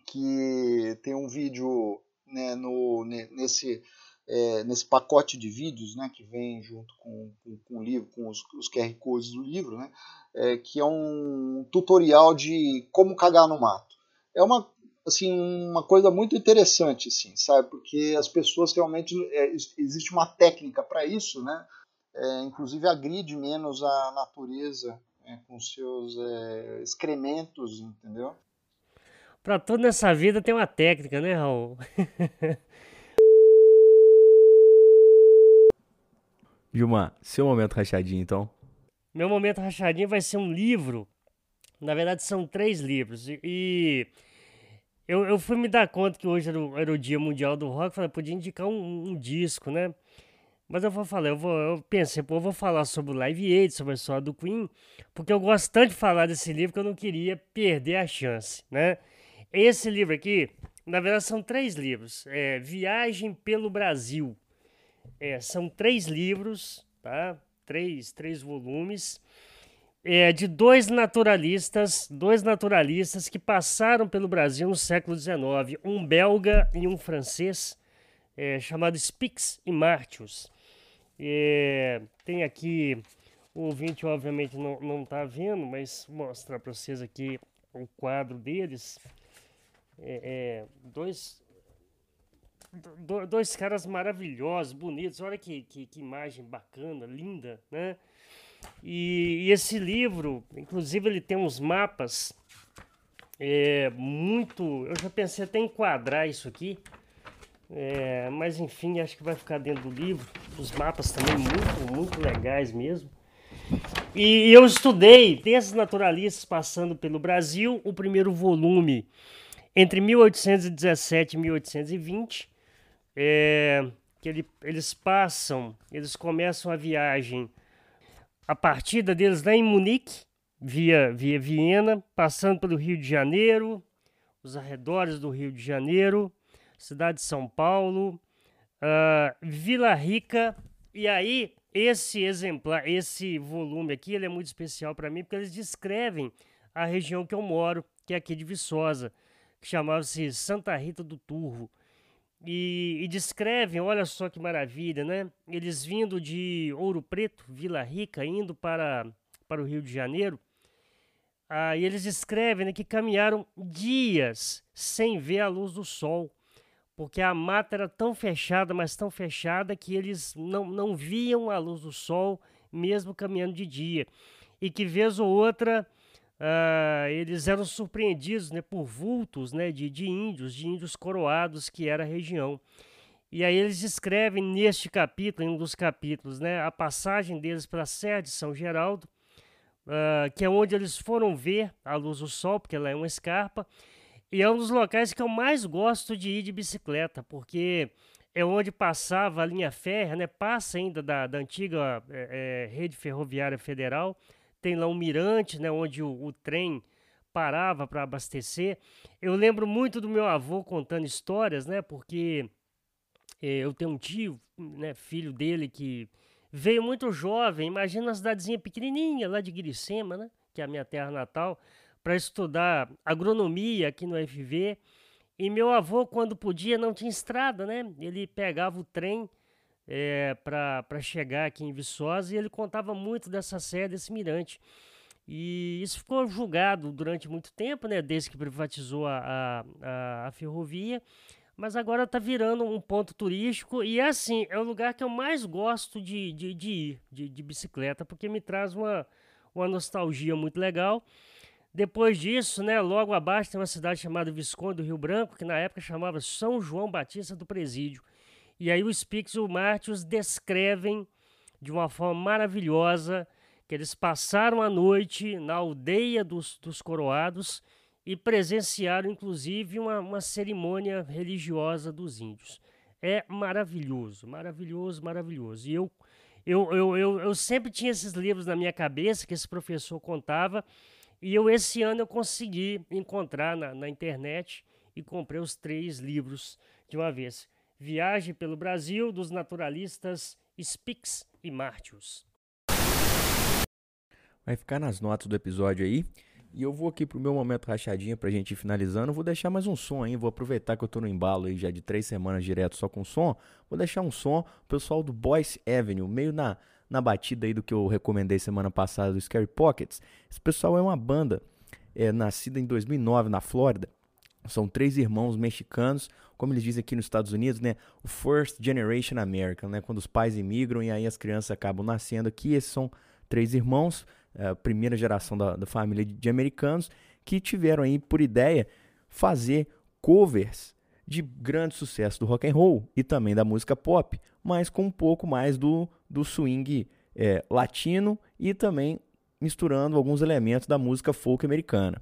Speaker 3: que tem um vídeo né, no, nesse, é, nesse pacote de vídeos né, que vem junto com, com, com o livro, com os, os, QR Codes do livro, né, é, que é um tutorial de como cagar no mato. É uma assim uma coisa muito interessante assim sabe porque as pessoas realmente é, existe uma técnica para isso né é, inclusive agride menos a natureza é, com seus é, excrementos entendeu?
Speaker 2: Para tudo nessa vida tem uma técnica né Raul [LAUGHS]
Speaker 1: Gilmar, seu momento rachadinho então
Speaker 2: meu momento rachadinho vai ser um livro na verdade, são três livros. E eu, eu fui me dar conta que hoje era o, era o Dia Mundial do Rock. Falei, podia indicar um, um disco, né? Mas eu vou falar, eu, vou, eu pensei, pô, eu vou falar sobre o Live Aid, sobre a história do Queen, porque eu gosto tanto de falar desse livro que eu não queria perder a chance, né? Esse livro aqui, na verdade, são três livros. É, Viagem pelo Brasil. É, são três livros, tá? Três, três volumes. É, de dois naturalistas, dois naturalistas que passaram pelo Brasil no século XIX, um belga e um francês, é, chamado Spix e Martius. É, tem aqui, o ouvinte obviamente não está vendo, mas vou mostrar para vocês aqui o quadro deles é, é, dois, do, dois caras maravilhosos, bonitos. Olha que, que, que imagem bacana, linda, né? E, e, esse livro, inclusive, ele tem uns mapas é, muito. Eu já pensei até em enquadrar isso aqui, é, mas enfim, acho que vai ficar dentro do livro. Os mapas também muito, muito legais mesmo. E eu estudei desses naturalistas passando pelo Brasil, o primeiro volume entre 1817 e 1820, é, que ele, eles passam, eles começam a viagem, a partida deles lá em Munique, via, via Viena, passando pelo Rio de Janeiro, os arredores do Rio de Janeiro, cidade de São Paulo, uh, Vila Rica, e aí esse exemplar, esse volume aqui, ele é muito especial para mim, porque eles descrevem a região que eu moro, que é aqui de Viçosa que chamava-se Santa Rita do Turvo. E, e, descrevem, olha só que maravilha, né? Eles vindo de Ouro Preto, Vila Rica, indo para, para o Rio de Janeiro. Ah, e eles descrevem né, que caminharam dias sem ver a luz do sol, porque a mata era tão fechada, mas tão fechada, que eles não, não viam a luz do sol, mesmo caminhando de dia. E que vez ou outra Uh, eles eram surpreendidos né, por vultos né, de, de índios, de índios coroados que era a região. E aí eles descrevem neste capítulo, em um dos capítulos, né, a passagem deles para a Serra de São Geraldo, uh, que é onde eles foram ver a luz do sol, porque lá é uma escarpa, e é um dos locais que eu mais gosto de ir de bicicleta, porque é onde passava a linha férrea, né, passa ainda da, da antiga é, é, rede ferroviária federal, tem lá um mirante, né, onde o, o trem parava para abastecer. Eu lembro muito do meu avô contando histórias, né, porque eh, eu tenho um tio, né, filho dele que veio muito jovem, imagina uma cidadezinha pequenininha lá de Guiricema, né, que é a minha terra natal, para estudar agronomia aqui no FV. E meu avô, quando podia, não tinha estrada, né? Ele pegava o trem é, para chegar aqui em Viçosa e ele contava muito dessa série, desse mirante. E isso ficou julgado durante muito tempo, né, desde que privatizou a, a, a ferrovia, mas agora está virando um ponto turístico e é assim, é o lugar que eu mais gosto de, de, de ir, de, de bicicleta, porque me traz uma, uma nostalgia muito legal. Depois disso, né, logo abaixo tem uma cidade chamada Visconde do Rio Branco, que na época chamava São João Batista do Presídio. E aí o Spix e o Martius descrevem de uma forma maravilhosa que eles passaram a noite na aldeia dos, dos coroados e presenciaram inclusive uma, uma cerimônia religiosa dos índios. É maravilhoso, maravilhoso, maravilhoso. E eu, eu, eu, eu, eu sempre tinha esses livros na minha cabeça que esse professor contava, e eu esse ano eu consegui encontrar na, na internet e comprei os três livros de uma vez. Viagem pelo Brasil dos naturalistas Spix e Martius.
Speaker 1: Vai ficar nas notas do episódio aí. E eu vou aqui pro meu momento rachadinha pra gente ir finalizando. Vou deixar mais um som aí. Vou aproveitar que eu tô no embalo aí já de três semanas direto só com som. Vou deixar um som pessoal do Boys Avenue, meio na, na batida aí do que eu recomendei semana passada do Scary Pockets. Esse pessoal é uma banda é, nascida em 2009 na Flórida. São três irmãos mexicanos, como eles dizem aqui nos Estados Unidos, né? O First Generation American, né? Quando os pais imigram e aí as crianças acabam nascendo aqui. Esses são três irmãos, a é, primeira geração da, da família de, de americanos, que tiveram aí por ideia fazer covers de grande sucesso do rock and roll e também da música pop, mas com um pouco mais do, do swing é, latino e também misturando alguns elementos da música folk americana.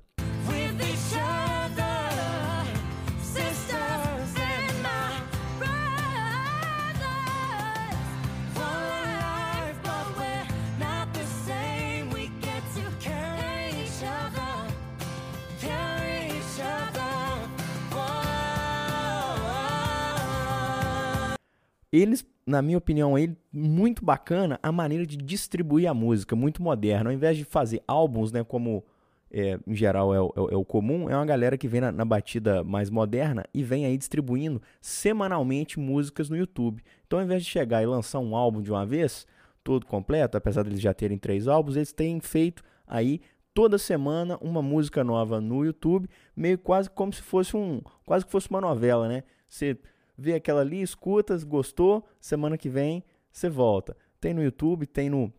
Speaker 1: Eles, na minha opinião, ele muito bacana a maneira de distribuir a música, muito moderna. Ao invés de fazer álbuns, né, como é, em geral é o, é, o, comum, é uma galera que vem na, na, batida mais moderna e vem aí distribuindo semanalmente músicas no YouTube. Então, ao invés de chegar e lançar um álbum de uma vez, todo completo, apesar de eles já terem três álbuns, eles têm feito aí toda semana uma música nova no YouTube, meio quase como se fosse um, quase que fosse uma novela, né? Você vê aquela ali, escuta, gostou, semana que vem você volta. Tem no YouTube, tem no,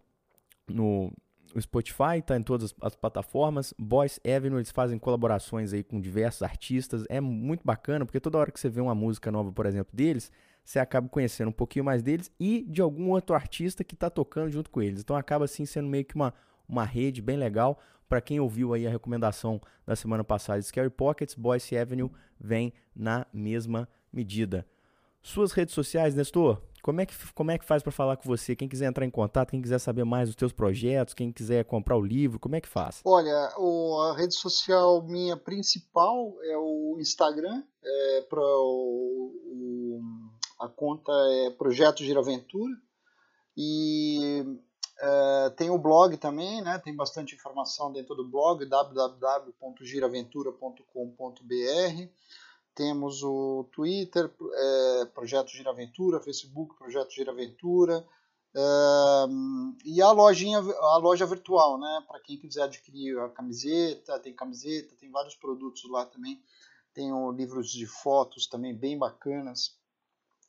Speaker 1: no Spotify, tá em todas as plataformas. Boys Avenue, eles fazem colaborações aí com diversos artistas. É muito bacana, porque toda hora que você vê uma música nova, por exemplo, deles, você acaba conhecendo um pouquinho mais deles e de algum outro artista que está tocando junto com eles. Então acaba assim sendo meio que uma, uma rede bem legal. Para quem ouviu aí a recomendação da semana passada, Scary Pockets, Boyce Avenue vem na mesma medida. Suas redes sociais, Nestor, como é que, como é que faz para falar com você? Quem quiser entrar em contato, quem quiser saber mais dos teus projetos, quem quiser comprar o livro, como é que faz?
Speaker 3: Olha, o, a rede social minha principal é o Instagram, é, para a conta é Projeto Giraventura e é, tem o blog também, né? Tem bastante informação dentro do blog www.giraventura.com.br temos o Twitter, é, Projeto Giraventura, Facebook, Projeto Giraventura, é, e a lojinha, a loja virtual, né? Para quem quiser adquirir a camiseta, tem camiseta, tem vários produtos lá também. Tenho livros de fotos também bem bacanas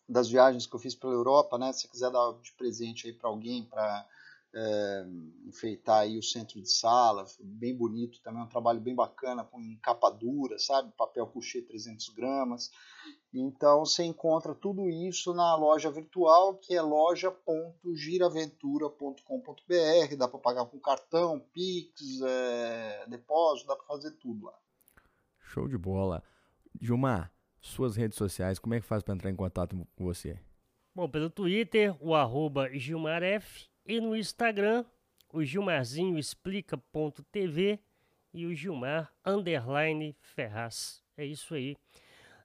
Speaker 3: das viagens que eu fiz pela Europa, né? Se quiser dar de presente aí para alguém, para é, enfeitar aí o centro de sala, bem bonito, também é um trabalho bem bacana, com capa dura, sabe, papel couché 300 gramas. Então você encontra tudo isso na loja virtual, que é loja.giraventura.com.br, dá para pagar com cartão, Pix, é, depósito, dá para fazer tudo lá.
Speaker 1: Show de bola. Gilmar, suas redes sociais, como é que faz para entrar em contato com você?
Speaker 2: Bom, pelo Twitter, o arroba GilmarF, e no Instagram, o Gilmarzinho explica.tv e o Gilmar underline Ferraz. É isso aí.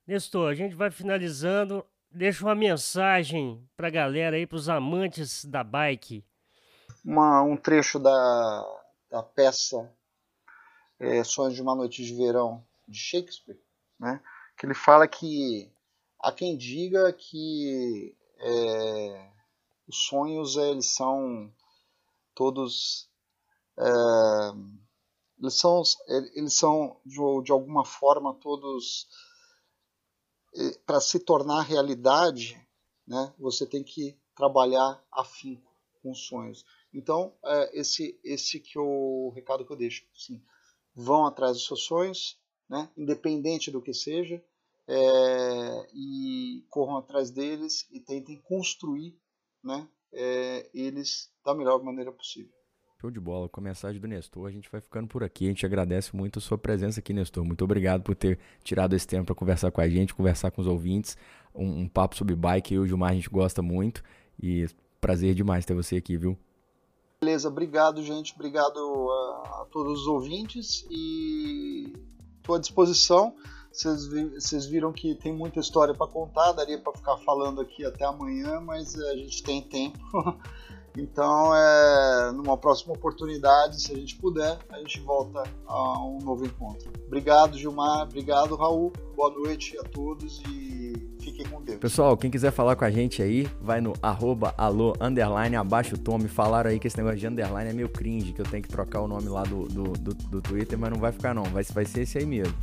Speaker 2: Nestor, a gente vai finalizando. Deixa uma mensagem para a galera aí, para os amantes da bike.
Speaker 3: Uma, um trecho da, da peça é, Sonhos de uma Noite de Verão, de Shakespeare, né? que ele fala que há quem diga que é, os sonhos eles são todos é, eles são eles são de, de alguma forma todos é, para se tornar realidade né você tem que trabalhar afim com os sonhos. Então é, esse esse que é o recado que eu deixo sim vão atrás dos seus sonhos né independente do que seja é, e corram atrás deles e tentem construir né, é, eles da melhor maneira possível.
Speaker 1: Show de bola, com a mensagem do Nestor, a gente vai ficando por aqui. A gente agradece muito a sua presença aqui, Nestor. Muito obrigado por ter tirado esse tempo para conversar com a gente, conversar com os ouvintes. Um, um papo sobre bike, eu e o Gilmar a gente gosta muito. E prazer demais ter você aqui, viu?
Speaker 3: Beleza, obrigado, gente. Obrigado a, a todos os ouvintes e estou à disposição. Vocês viram que tem muita história para contar, daria para ficar falando aqui até amanhã, mas a gente tem tempo. [LAUGHS] Então, é, numa próxima oportunidade, se a gente puder, a gente volta a um novo encontro. Obrigado, Gilmar. Obrigado, Raul. Boa noite a todos e fiquem com Deus.
Speaker 1: Pessoal, quem quiser falar com a gente aí, vai no arroba alô, underline, abaixo o Tom. Me falaram aí que esse negócio de underline é meio cringe, que eu tenho que trocar o nome lá do, do, do, do Twitter, mas não vai ficar não. Vai, vai ser esse aí mesmo.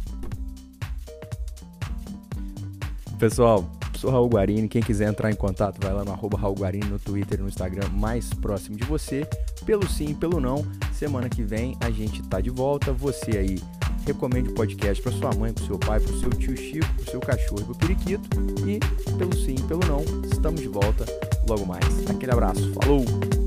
Speaker 1: Pessoal, sou Raul Guarini. Quem quiser entrar em contato, vai lá no arroba Raul Guarini no Twitter e no Instagram mais próximo de você. Pelo sim, pelo não. Semana que vem a gente tá de volta. Você aí recomende o podcast para sua mãe, para seu pai, para seu tio Chico, para seu cachorro para o periquito. E pelo sim, pelo não, estamos de volta logo mais. Aquele abraço. Falou!